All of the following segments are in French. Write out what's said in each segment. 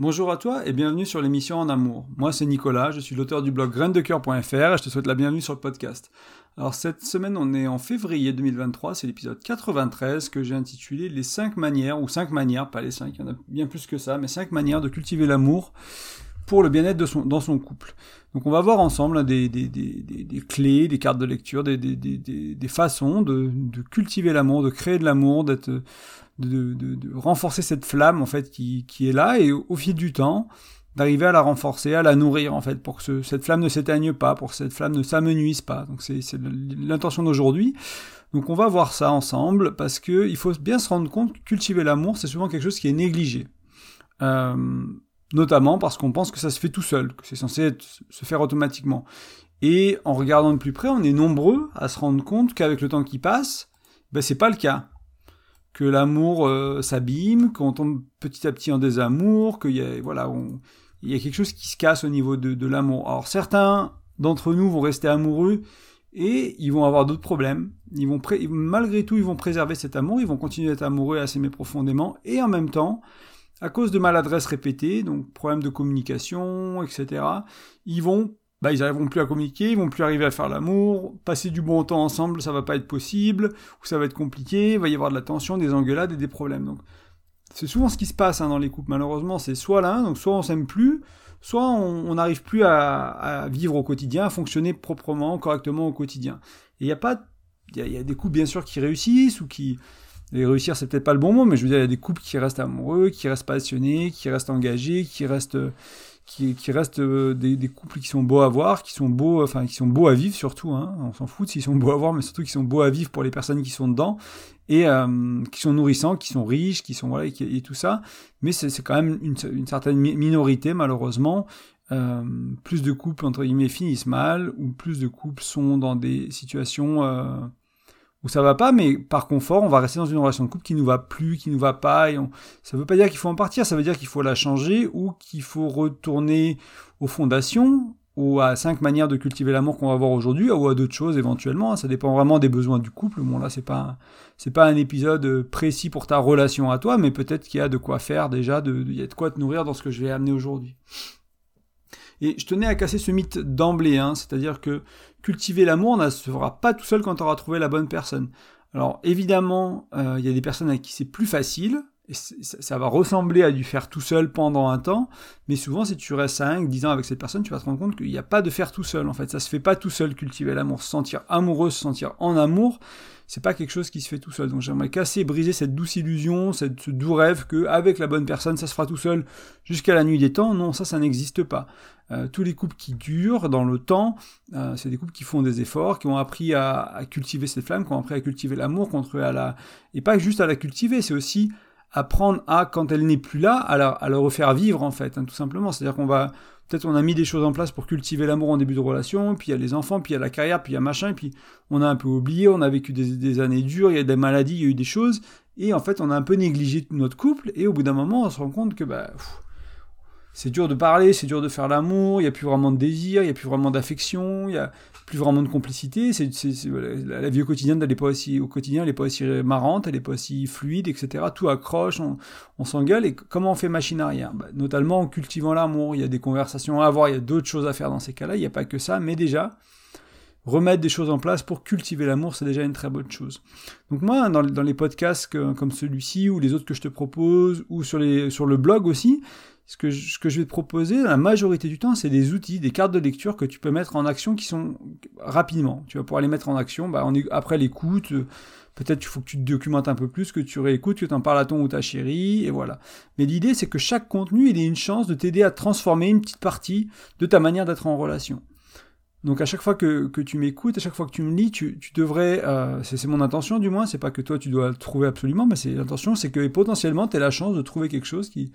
Bonjour à toi et bienvenue sur l'émission En Amour. Moi c'est Nicolas, je suis l'auteur du blog graindecoeur.fr et je te souhaite la bienvenue sur le podcast. Alors cette semaine on est en février 2023, c'est l'épisode 93 que j'ai intitulé Les 5 manières, ou 5 manières, pas les 5, il y en a bien plus que ça, mais 5 manières de cultiver l'amour pour le bien-être dans son couple. Donc on va voir ensemble des, des, clés, des cartes de lecture, des, façons de, de cultiver l'amour, de créer de l'amour, d'être de, de, de, renforcer cette flamme en fait qui, qui est là et au, fil du temps d'arriver à la renforcer, à la nourrir en fait pour que cette flamme ne s'éteigne pas, pour que cette flamme ne s'amenuise pas. Donc c'est l'intention d'aujourd'hui. Donc on va voir ça ensemble parce que il faut bien se rendre compte que cultiver l'amour c'est souvent quelque chose qui est négligé. Euh, notamment parce qu'on pense que ça se fait tout seul, que c'est censé se faire automatiquement. Et en regardant de plus près, on est nombreux à se rendre compte qu'avec le temps qui passe, ben c'est pas le cas que l'amour euh, s'abîme, qu'on tombe petit à petit en désamour, qu'il y a, voilà, il y a quelque chose qui se casse au niveau de, l'amour. Alors certains d'entre nous vont rester amoureux et ils vont avoir d'autres problèmes. Ils vont malgré tout, ils vont préserver cet amour, ils vont continuer d'être amoureux et à s'aimer profondément, et en même temps, à cause de maladresses répétées, donc problèmes de communication, etc., ils vont bah, ils n'arriveront plus à communiquer, ils vont plus arriver à faire l'amour, passer du bon temps ensemble, ça va pas être possible, ou ça va être compliqué, il va y avoir de la tension, des engueulades et des problèmes. Donc, c'est souvent ce qui se passe hein, dans les couples, malheureusement, c'est soit l'un, donc soit on s'aime plus, soit on n'arrive plus à, vivre au quotidien, à fonctionner proprement, correctement au quotidien. Et il y a pas, il y, a des couples bien sûr qui réussissent, ou qui, et réussir c'est peut-être pas le bon mot, mais je veux dire, il y a des couples qui restent amoureux, qui restent passionnés, qui restent engagés, qui restent qui, qui restent euh, des, couples qui sont beaux à voir, qui sont beaux, enfin qui sont beaux à vivre surtout. Hein. On s'en fout s'ils sont beaux à voir, mais surtout qui sont beaux à vivre pour les personnes qui sont dedans et euh, qui sont nourrissants, qui sont riches, qui sont voilà et, tout ça. Mais c'est quand même une, certaine minorité malheureusement. Euh, plus de couples entre guillemets finissent mal, ou plus de couples sont dans des situations euh, où ça va pas, mais par confort, on va rester dans une relation de couple qui nous va plus, qui nous va pas. Et on... Ça veut pas dire qu'il faut en partir, ça veut dire qu'il faut la changer ou qu'il faut retourner aux fondations ou à cinq manières de cultiver l'amour qu'on va voir aujourd'hui ou à d'autres choses éventuellement. Ça dépend vraiment des besoins du couple. Bon là, c'est pas c'est pas un épisode précis pour ta relation à toi, mais peut-être qu'il y a de quoi faire déjà, de, il y a de quoi te nourrir dans ce que je vais amener aujourd'hui. Et je tenais à casser ce mythe d'emblée, hein, c'est-à-dire que cultiver l'amour ne se fera pas tout seul quand tu auras trouvé la bonne personne. Alors évidemment, euh, il y a des personnes avec qui c'est plus facile, et ça va ressembler à du faire tout seul pendant un temps, mais souvent si tu restes 5, 10 ans avec cette personne, tu vas te rendre compte qu'il n'y a pas de faire tout seul en fait. Ça se fait pas tout seul cultiver l'amour, se sentir amoureux, se sentir en amour, c'est pas quelque chose qui se fait tout seul. Donc j'aimerais casser, briser cette douce illusion, cette, ce doux rêve que avec la bonne personne, ça se fera tout seul jusqu'à la nuit des temps. Non, ça, ça n'existe pas. Euh, tous les couples qui durent dans le temps, euh, c'est des couples qui font des efforts, qui ont appris à, cultiver cette flamme, qui ont appris à cultiver l'amour, contre à la et pas juste à la cultiver, c'est aussi apprendre à, quand elle n'est plus là, à la, refaire vivre, en fait, hein, tout simplement. C'est-à-dire qu'on va, peut-être on a mis des choses en place pour cultiver l'amour en début de relation, puis il y a les enfants, puis il y a la carrière, puis il y a machin, puis on a un peu oublié, on a vécu des, années dures, il y a des maladies, il y a eu des choses, et en fait on a un peu négligé notre couple, et au bout d'un moment on se rend compte que bah, c'est dur de parler, c'est dur de faire l'amour, il n'y a plus vraiment de désir, il n'y a plus vraiment d'affection, il n'y a plus vraiment de complicité. La vie au quotidien, elle pas aussi, au quotidien, elle n'est pas aussi marrante, elle n'est pas aussi fluide, etc. Tout accroche, on, s'engueule. Et comment on fait machine arrière? Bah, Notamment en cultivant l'amour. Il y a des conversations à avoir, il y a d'autres choses à faire dans ces cas-là. Il n'y a pas que ça, mais déjà, remettre des choses en place pour cultiver l'amour, c'est déjà une très bonne chose. Donc moi, dans, les podcasts comme celui-ci, ou les autres que je te propose, ou sur le blog aussi, ce que, je, ce que je vais te proposer, la majorité du temps, c'est des outils, des cartes de lecture que tu peux mettre en action qui sont rapidement. Tu vas pouvoir les mettre en action bah, après l'écoute. Peut-être qu'il faut que tu te documentes un peu plus, que tu réécoutes, que tu en parles à ton ou ta chérie, et voilà. Mais l'idée, c'est que chaque contenu, il ait une chance de t'aider à transformer une petite partie de ta manière d'être en relation. Donc à chaque fois que, que tu m'écoutes, à chaque fois que tu me lis, tu, tu devrais, euh, c'est mon intention du moins, c'est pas que toi tu dois le trouver absolument, mais c'est l'intention, c'est que potentiellement tu as la chance de trouver quelque chose qui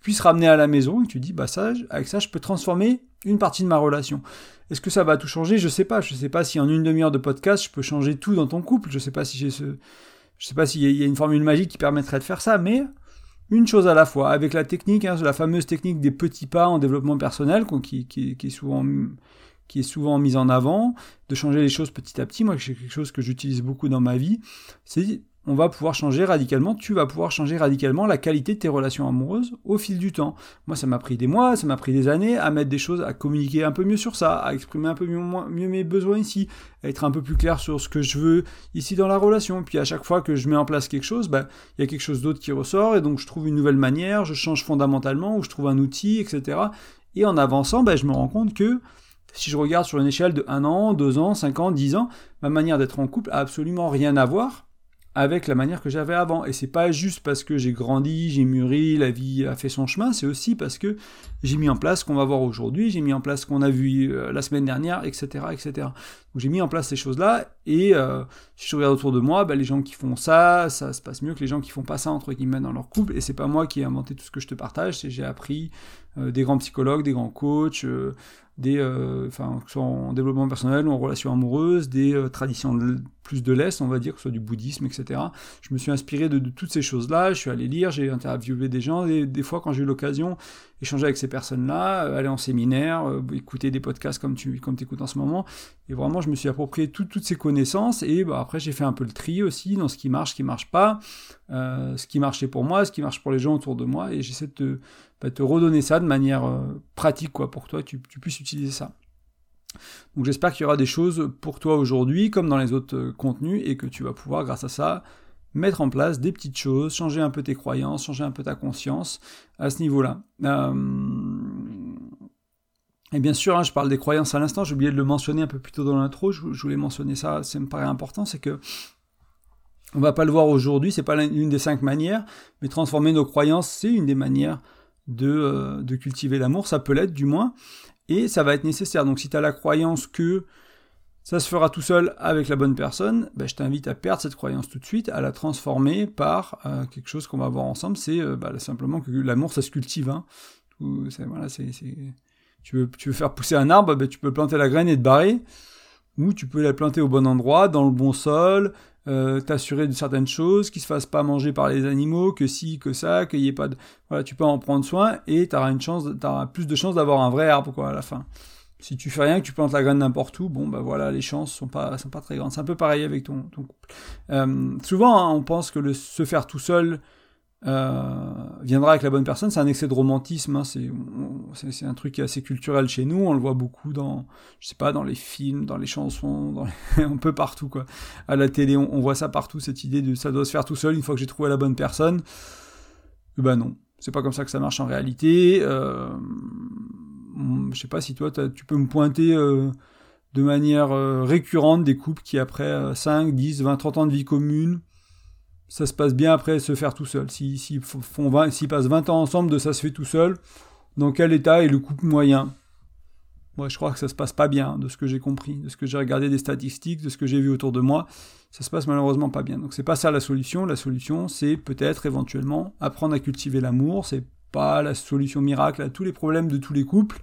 puisses ramener à la maison et tu dis bah ça, avec ça je peux transformer une partie de ma relation. Est-ce que ça va tout changer? Je sais pas. Je sais pas si en une demi-heure de podcast je peux changer tout dans ton couple. Je sais pas si j'ai ce, je sais pas s'il y a une formule magique qui permettrait de faire ça, mais une chose à la fois, avec la technique, hein, la fameuse technique des petits pas en développement personnel, qui, qui, est souvent qui est souvent mise en avant, de changer les choses petit à petit. Moi, c'est quelque chose que j'utilise beaucoup dans ma vie. C'est on va pouvoir changer radicalement, tu vas pouvoir changer radicalement la qualité de tes relations amoureuses au fil du temps. Moi, ça m'a pris des mois, ça m'a pris des années à mettre des choses, à communiquer un peu mieux sur ça, à exprimer un peu mieux, mes besoins ici, à être un peu plus clair sur ce que je veux ici dans la relation. Puis à chaque fois que je mets en place quelque chose, bah, il y a quelque chose d'autre qui ressort, et donc je trouve une nouvelle manière, je change fondamentalement, ou je trouve un outil, etc. Et en avançant, bah, je me rends compte que si je regarde sur une échelle de 1 an, 2 ans, 5 ans, 10 ans, ma manière d'être en couple a absolument rien à voir avec la manière que j'avais avant. Et c'est pas juste parce que j'ai grandi, j'ai mûri, la vie a fait son chemin, c'est aussi parce que j'ai mis en place ce qu'on va voir aujourd'hui, j'ai mis en place ce qu'on a vu euh, la semaine dernière, etc. etc. Donc j'ai mis en place ces choses-là, et euh, si je regarde autour de moi, bah, les gens qui font ça, ça se passe mieux que les gens qui font pas ça, entre guillemets, dans leur couple, et c'est pas moi qui ai inventé tout ce que je te partage, c'est j'ai appris euh, des grands psychologues, des grands coachs, des, enfin, que ce soit en développement personnel ou en relation amoureuse, des traditions plus de l'Est, on va dire, que ce soit du bouddhisme, etc. Je me suis inspiré de, toutes ces choses-là, je suis allé lire, j'ai interviewé des gens, et des fois quand j'ai eu l'occasion, échanger avec ces personnes-là, euh, aller en séminaire, écouter des podcasts comme tu écoutes en ce moment, et vraiment je me suis approprié toutes ces connaissances, et bah, après j'ai fait un peu le tri aussi dans ce qui marche, ce qui marche pas, ce qui marchait pour moi, ce qui marche pour les gens autour de moi, et j'essaie de te te redonner ça de manière euh, pratique, quoi, pour toi, tu, tu puisses utiliser ça. Donc j'espère qu'il y aura des choses pour toi aujourd'hui, comme dans les autres euh, contenus, et que tu vas pouvoir, grâce à ça, mettre en place des petites choses, changer un peu tes croyances, changer un peu ta conscience à ce niveau-là. Euh, et bien sûr, hein, je parle des croyances à l'instant, j'ai oublié de le mentionner un peu plus tôt dans l'intro, je, voulais mentionner ça, ça me paraît important, c'est que on va pas le voir aujourd'hui, c'est pas une des cinq manières, mais transformer nos croyances, c'est une des manières euh, de, cultiver l'amour, ça peut l'être du moins, et ça va être nécessaire. Donc si tu as la croyance que ça se fera tout seul avec la bonne personne, ben, je t'invite à perdre cette croyance tout de suite, à la transformer par euh, quelque chose qu'on va voir ensemble, c'est euh, bah, simplement que l'amour ça se cultive. Hein. Tu, veux, tu veux faire pousser un arbre, ben, tu peux planter la graine et te barrer, ou tu peux la planter au bon endroit, dans le bon sol, euh, t'assurer de certaines choses, qu'ils se fassent pas manger par les animaux, que si, que ça, qu'il y ait pas de... Voilà, tu peux en prendre soin et tu auras une chance, t'auras plus de chances d'avoir un vrai arbre, quoi, à la fin. Si tu fais rien, que tu plantes la graine n'importe où, bon, bah voilà, les chances sont pas, sont pas très grandes. C'est un peu pareil avec ton, ton couple. Euh, souvent, hein, on pense que le se faire tout seul, euh, viendra avec la bonne personne. C'est un excès de romantisme. Hein, c'est un truc assez culturel chez nous. On le voit beaucoup dans, je sais pas, dans les films, dans les chansons, dans un peu partout quoi. À la télé, on, voit ça partout. Cette idée de ça doit se faire tout seul une fois que j'ai trouvé la bonne personne. Eh ben non, c'est pas comme ça que ça marche en réalité. Euh, je sais pas si toi tu peux me pointer. Euh, de manière euh, récurrente des couples qui après 5, 10, 20, 30 ans de vie commune ça se passe bien après se faire tout seul. S'ils si, si passent 20 ans ensemble, de ça se fait tout seul, dans quel état est le couple moyen? Moi, je crois que ça se passe pas bien, de ce que j'ai compris, de ce que j'ai regardé des statistiques, de ce que j'ai vu autour de moi. Ça se passe malheureusement pas bien. Donc c'est pas ça la solution. La solution, c'est peut-être éventuellement apprendre à cultiver l'amour. C'est pas la solution miracle à tous les problèmes de tous les couples,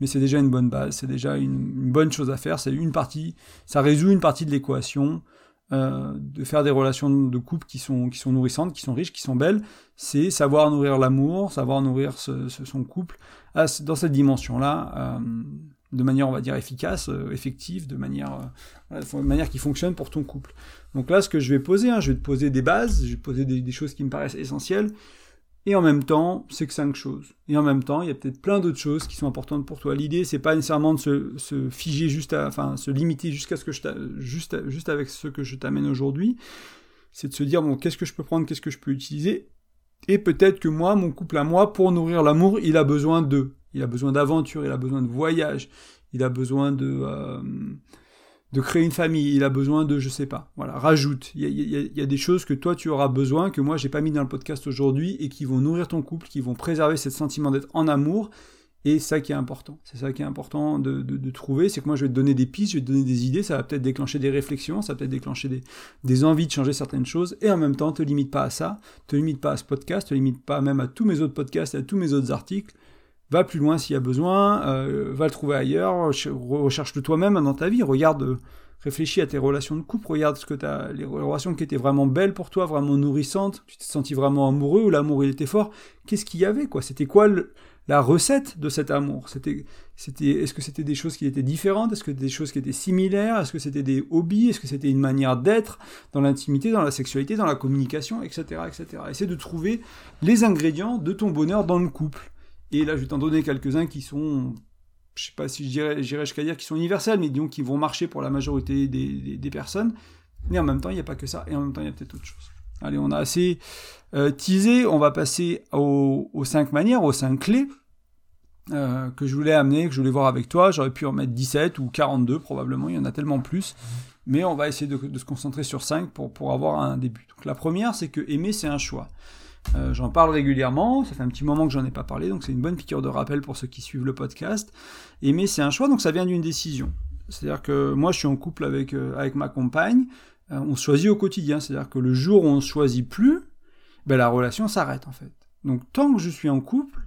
mais c'est déjà une bonne base. C'est déjà une bonne chose à faire. C'est une partie. Ça résout une partie de l'équation. Euh, de faire des relations de couple qui sont, qui sont nourrissantes, qui sont riches, qui sont belles, c'est savoir nourrir l'amour, savoir nourrir son couple dans cette dimension-là, euh, de manière, on va dire, efficace, euh, effective, de manière, manière qui fonctionne pour ton couple. Donc là, ce que je vais poser, hein, je vais te poser des bases, je vais te poser des choses qui me paraissent essentielles, et en même temps, c'est que cinq choses. Et en même temps, il y a peut-être plein d'autres choses qui sont importantes pour toi. L'idée, c'est pas nécessairement de se, figer juste à, enfin, se limiter jusqu'à ce que je juste, juste avec ce que je t'amène aujourd'hui. C'est de se dire, bon, qu'est-ce que je peux prendre, qu'est-ce que je peux utiliser? Et peut-être que moi, mon couple à moi, pour nourrir l'amour, il a besoin de, il a besoin d'aventure, il a besoin de voyage, il a besoin de, euh, de créer une famille, il a besoin de, je sais pas, voilà, rajoute. Il y a, des choses que toi tu auras besoin, que moi j'ai pas mis dans le podcast aujourd'hui, et qui vont nourrir ton couple, qui vont préserver ce sentiment d'être en amour, et ça qui est important. C'est ça qui est important de, trouver, c'est que moi je vais te donner des pistes, je vais te donner des idées, ça va peut-être déclencher des réflexions, ça va peut-être déclencher des, des, envies de changer certaines choses, et en même temps, te limite pas à ça, te limite pas à ce podcast, te limite pas même à tous mes autres podcasts, à tous mes autres articles, va plus loin s'il y a besoin, euh, va le trouver ailleurs, recherche-le toi-même dans ta vie, regarde, réfléchis à tes relations de couple, regarde ce que t'as, les relations qui étaient vraiment belles pour toi, vraiment nourrissantes, tu t'es senti vraiment amoureux ou l'amour il était fort. Qu'est-ce qu'il y avait, quoi? C'était quoi la recette de cet amour? C'était, est-ce que c'était des choses qui étaient différentes? Est-ce que des choses qui étaient similaires? Est-ce que c'était des hobbies? Est-ce que c'était une manière d'être dans l'intimité, dans la sexualité, dans la communication, etc., etc. Essaie de trouver les ingrédients de ton bonheur dans le couple. Et là, je vais t'en donner quelques-uns qui sont je sais pas si je dirais, j'irais jusqu'à dire qu'ils sont universels, mais disons qu'ils vont marcher pour la majorité des, personnes. Mais en même temps, il n'y a pas que ça, et en même temps, il y a peut-être autre chose. Allez, on a assez euh, teasé, on va passer aux, cinq manières, aux cinq clés euh, que je voulais amener, que je voulais voir avec toi. J'aurais pu en mettre 17 ou 42 probablement, il y en a tellement plus. Mais on va essayer de, se concentrer sur 5 pour, pour avoir un début. Donc la première, c'est que aimer, c'est un choix. Euh, j'en parle régulièrement, ça fait un petit moment que j'en ai pas parlé, donc c'est une bonne piqûre de rappel pour ceux qui suivent le podcast. Aimer, c'est un choix, donc ça vient d'une décision. C'est-à-dire que moi, je suis en couple avec, euh, avec ma compagne, euh, on choisit au quotidien, c'est-à-dire que le jour où on ne choisit plus, ben, la relation s'arrête en fait. Donc tant que je suis en couple,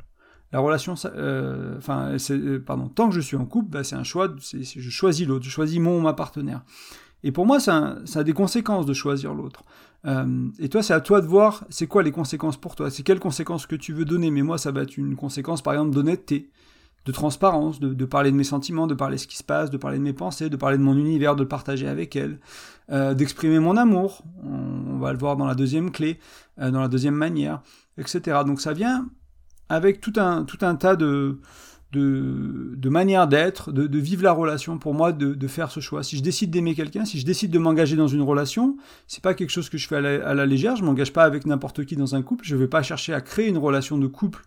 la relation, enfin, pardon, tant que je suis en couple, ben, c'est un choix, je choisis l'autre, je choisis mon ou ma partenaire. Et pour moi, ça, ça a des conséquences de choisir l'autre. Euh, et toi, c'est à toi de voir, c'est quoi les conséquences pour toi C'est quelles conséquences que tu veux donner Mais moi, ça va être une conséquence, par exemple, d'honnêteté, de transparence, de, parler de mes sentiments, de parler de ce qui se passe, de parler de mes pensées, de parler de mon univers, de le partager avec elle, euh, d'exprimer mon amour. On, va le voir dans la deuxième clé, euh, dans la deuxième manière, etc. Donc ça vient avec tout un, tout un tas de de, manière d'être, de, vivre la relation, pour moi, de, faire ce choix. Si je décide d'aimer quelqu'un, si je décide de m'engager dans une relation, c'est pas quelque chose que je fais à la, légère, je m'engage pas avec n'importe qui dans un couple, je vais pas chercher à créer une relation de couple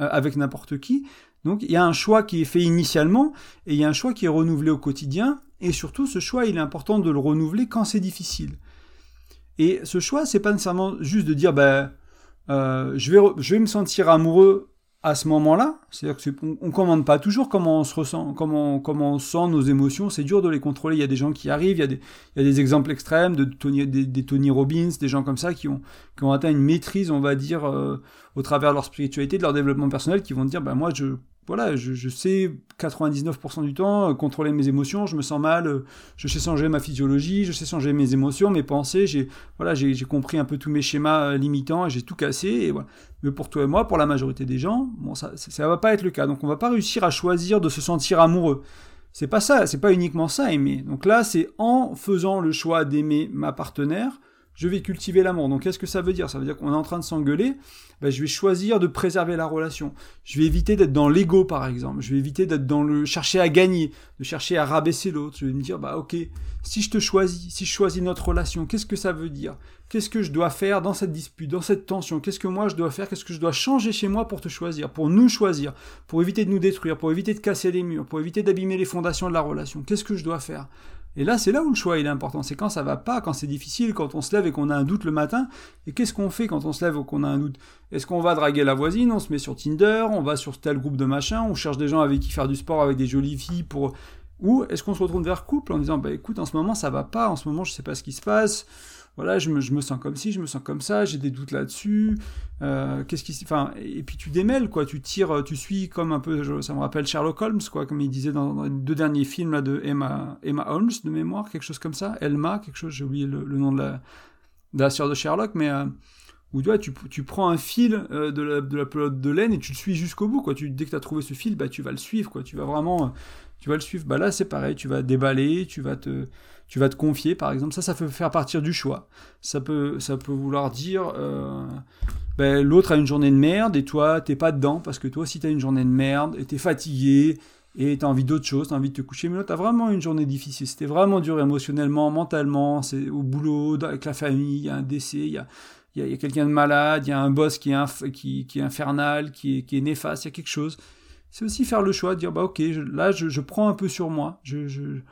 euh, avec n'importe qui. Donc il y a un choix qui est fait initialement, et il y a un choix qui est renouvelé au quotidien, et surtout ce choix, il est important de le renouveler quand c'est difficile. Et ce choix, c'est pas nécessairement juste de dire, ben, euh, je, vais, je vais me sentir amoureux à ce moment-là, c'est-à-dire qu'on ne commande pas toujours comment on se ressent, comment, on sent nos émotions, c'est dur de les contrôler. Il y a des gens qui arrivent, il y a des, exemples extrêmes de Tony, des, Tony Robbins, des gens comme ça qui ont, qui ont atteint une maîtrise, on va dire, euh, au travers de leur spiritualité, de leur développement personnel, qui vont dire, ben moi je voilà, je, sais 99% du temps euh, contrôler mes émotions, je me sens mal, euh, je sais changer ma physiologie, je sais changer mes émotions, mes pensées, j'ai voilà, j'ai compris un peu tous mes schémas euh, limitants, j'ai tout cassé. Mais pour toi et moi, pour la majorité des gens, bon ça ça va pas être le cas. Donc on va pas réussir à choisir de se sentir amoureux. C'est pas ça, c'est pas uniquement ça aimer. Donc là, c'est en faisant le choix d'aimer ma partenaire, je vais cultiver l'amour. Donc qu'est-ce que ça veut dire? Ça veut dire qu'on est en train de s'engueuler, ben, je vais choisir de préserver la relation. Je vais éviter d'être dans l'ego par exemple, je vais éviter d'être dans le chercher à gagner, de chercher à rabaisser l'autre. Je vais me dire, bah ok, si je te choisis, si je choisis notre relation, qu'est-ce que ça veut dire? Qu'est-ce que je dois faire dans cette dispute, dans cette tension? Qu'est-ce que moi je dois faire? Qu'est-ce que je dois changer chez moi pour te choisir, pour nous choisir, pour éviter de nous détruire, pour éviter de casser les murs, pour éviter d'abîmer les fondations de la relation? Qu'est-ce que je dois faire? Et là, c'est là où le choix il est important. C'est quand ça va pas, quand c'est difficile, quand on se lève et qu'on a un doute le matin. Et qu'est-ce qu'on fait quand on se lève et qu'on a un doute? Est-ce qu'on va draguer la voisine On se met sur Tinder On va sur tel groupe de machin On cherche des gens avec qui faire du sport avec des jolies filles pour. Ou est-ce qu'on se retrouve vers couple en disant bah écoute, en ce moment ça va pas, en ce moment je sais pas ce qui se passe voilà, je me, je me, sens comme ci, je me sens comme ça, j'ai des doutes là-dessus. Euh, qu'est-ce qui, enfin, et puis tu démêles quoi, tu tires, tu suis comme un peu, ça me rappelle Sherlock Holmes quoi, comme il disait dans, les deux derniers films là de Emma, Emma Holmes de mémoire, quelque chose comme ça, Elma, quelque chose, j'ai oublié le, nom de la, de la sœur de Sherlock, mais euh, où tu, tu, prends un fil euh, de, la, de la pelote de laine et tu le suis jusqu'au bout quoi. Tu, dès que tu as trouvé ce fil, bah tu vas le suivre quoi. Tu vas vraiment, tu vas le suivre. Bah là c'est pareil, tu vas déballer, tu vas te tu vas te confier, par exemple. Ça, ça peut faire partir du choix. Ça peut, ça peut vouloir dire, euh, ben, l'autre a une journée de merde et toi, t'es pas dedans parce que toi aussi t'as une journée de merde et t'es fatigué et t'as envie d'autre chose, t'as envie de te coucher. Mais là, t'as vraiment une journée difficile. C'était vraiment dur émotionnellement, mentalement. C'est au boulot, avec la famille, il y a un décès, il y a, il y a, quelqu'un de malade, il y a un boss qui est, qui, est infernal, qui est, qui est néfaste, il y a quelque chose. C'est aussi faire le choix de dire, bah ok, là, je, je, prends un peu sur moi. je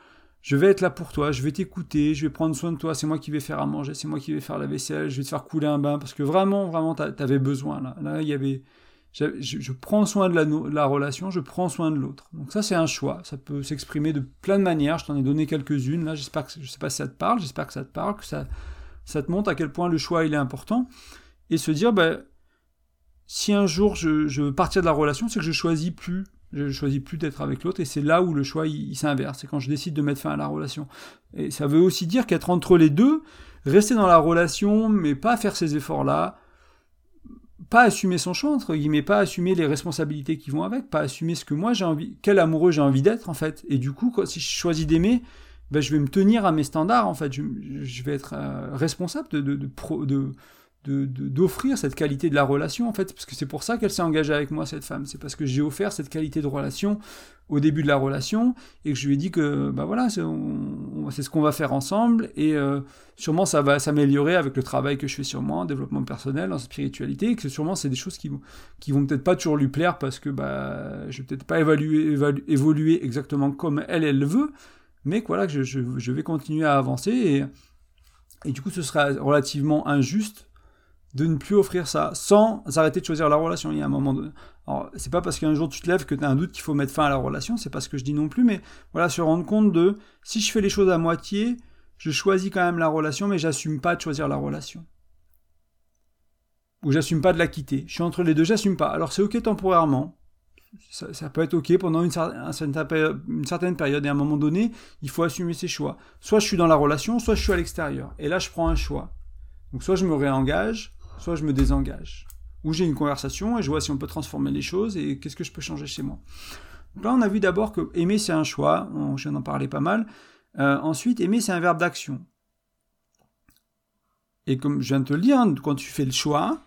je vais être là pour toi, je vais t'écouter, je vais prendre soin de toi, c'est moi qui vais faire à manger, c'est moi qui vais faire la vaisselle, je vais te faire couler un bain, parce que vraiment, vraiment, t'avais besoin, là. Là, il y avait... Je, prends soin de la, la, relation, je prends soin de l'autre. Donc ça, c'est un choix. Ça peut s'exprimer de plein de manières. Je t'en ai donné quelques-unes. Là, j'espère que, je sais pas si ça te parle, j'espère que ça te parle, que ça, ça te montre à quel point le choix, il est important. Et se dire, ben, si un jour je, je veux partir de la relation, c'est que je choisis plus Je choisis plus d'être avec l'autre et c'est là où le choix il, s'inverse. C'est quand je décide de mettre fin à la relation. Et ça veut aussi dire qu'être entre les deux, rester dans la relation, mais pas faire ces efforts-là, pas assumer son choix entre guillemets, pas assumer les responsabilités qui vont avec, pas assumer ce que moi j'ai envie, quel amoureux j'ai envie d'être en fait. Et du coup, si je choisis d'aimer, ben, je vais me tenir à mes standards en fait. Je, vais être euh, responsable de, de, de, d'offrir cette qualité de la relation en fait parce que c'est pour ça qu'elle s'est engagée avec moi cette femme. C'est parce que j'ai offert cette qualité de relation au début de la relation et que je lui ai dit que bah voilà c'est, ce qu'on va faire ensemble et euh, sûrement ça va s'améliorer avec le travail que je fais sur moi en développement personnel en spiritualité et que sûrement c'est des choses qui qui vont peut-être pas toujours lui plaire parce que bah je vais peut-être pas évaluer, évoluer exactement comme elle elle le veut mais que voilà je vais continuer à avancer et et du coup ce sera relativement injuste de ne plus offrir ça sans arrêter de choisir la relation. Il y a un moment. Alors, c'est pas parce qu'un jour tu te lèves que tu as un doute qu'il faut mettre fin à la relation, c'est pas ce que je dis non plus, mais voilà, se rendre compte de si je fais les choses à moitié, je choisis quand même la relation, mais j'assume pas de choisir la relation. Ou j'assume pas de la quitter. Je suis entre les deux, j'assume pas. Alors c'est ok temporairement. Ça, peut être ok pendant une, une certaine période et à un moment donné, il faut assumer ses choix. Soit je suis dans la relation, soit je suis à l'extérieur. Et là, je prends un choix. Donc soit je me réengage, soit je me désengage. Ou j'ai une conversation et je vois si on peut transformer les choses et qu'est-ce que je peux changer chez moi. Là, on a vu d'abord que aimer, c'est un choix. Je viens d'en parler pas mal. Euh, ensuite, aimer, c'est un verbe d'action. Et comme je viens de te le dire, hein, quand tu fais le choix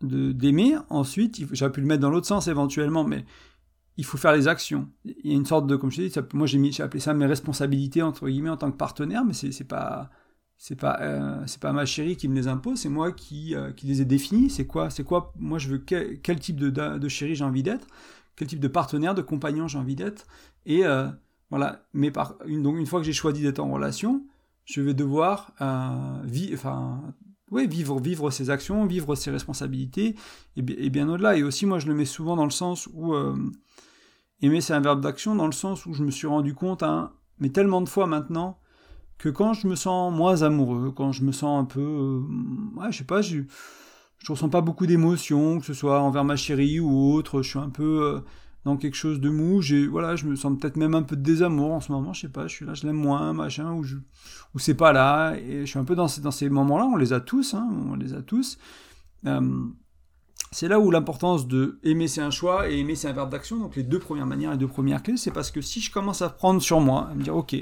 d'aimer, ensuite, j'aurais pu le mettre dans l'autre sens éventuellement, mais il faut faire les actions. Il y a une sorte de, comme je te dis, moi j'ai appelé ça mes responsabilités entre guillemets en tant que partenaire, mais c'est pas c'est pas euh, c'est pas ma chérie qui me les impose, c'est moi qui, euh, qui les ai définis. C'est quoi c'est quoi Moi, je veux quel, type de, de chérie j'ai envie d'être, quel type de partenaire, de compagnon j'ai envie d'être. Et euh, voilà. Mais par une, donc une fois que j'ai choisi d'être en relation, je vais devoir vivre, vivre vivre ses actions, vivre ses responsabilités et, et bien au-delà. Et aussi, moi, je le mets souvent dans le sens où aimer c'est un verbe d'action, dans le sens où je me suis rendu compte, hein, mais tellement de fois maintenant que quand je me sens moins amoureux, quand je me sens un peu, euh, ouais, je sais pas, je, je ressens pas beaucoup d'émotions, que ce soit envers ma chérie ou autre, je suis un peu euh, dans quelque chose de mou, j'ai, voilà, je me sens peut-être même un peu de désamour en ce moment, je sais pas, je suis là, je l'aime moins, machin, ou c'est pas là, et je suis un peu dans ces, dans ces moments-là, on les a tous, hein, on les a tous. Euh, c'est là où l'importance de aimer c'est un choix et aimer c'est un verbe d'action, donc les deux premières manières, les deux premières clés, c'est parce que si je commence à prendre sur moi, à me dire ok,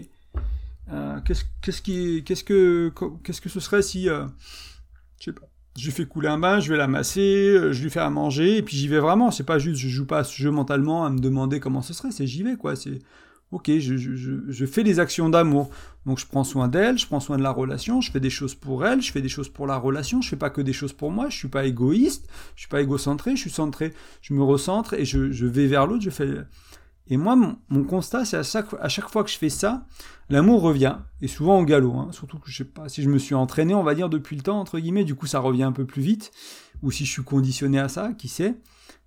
euh, qu'est-ce qu'est-ce que, ce serait si, euh, je lui fais couler un bain, je vais l'amasser, euh, je lui fais à manger, et puis j'y vais vraiment. C'est pas juste, je joue pas à ce jeu mentalement à me demander comment ce serait, c'est j'y vais, quoi. C'est, ok, je, fais des actions d'amour. Donc je prends soin d'elle, je prends soin de la relation, je fais des choses pour elle, je fais des choses pour la relation, je fais pas que des choses pour moi, je suis pas égoïste, je suis pas égocentré, je suis centré, je me recentre et je vais vers l'autre, je fais et moi, mon, constat, c'est à chaque, fois que je fais ça, l'amour revient, et souvent au galop, hein. surtout que je sais pas, si je me suis entraîné, on va dire, depuis le temps, entre guillemets, du coup ça revient un peu plus vite, ou si je suis conditionné à ça, qui sait,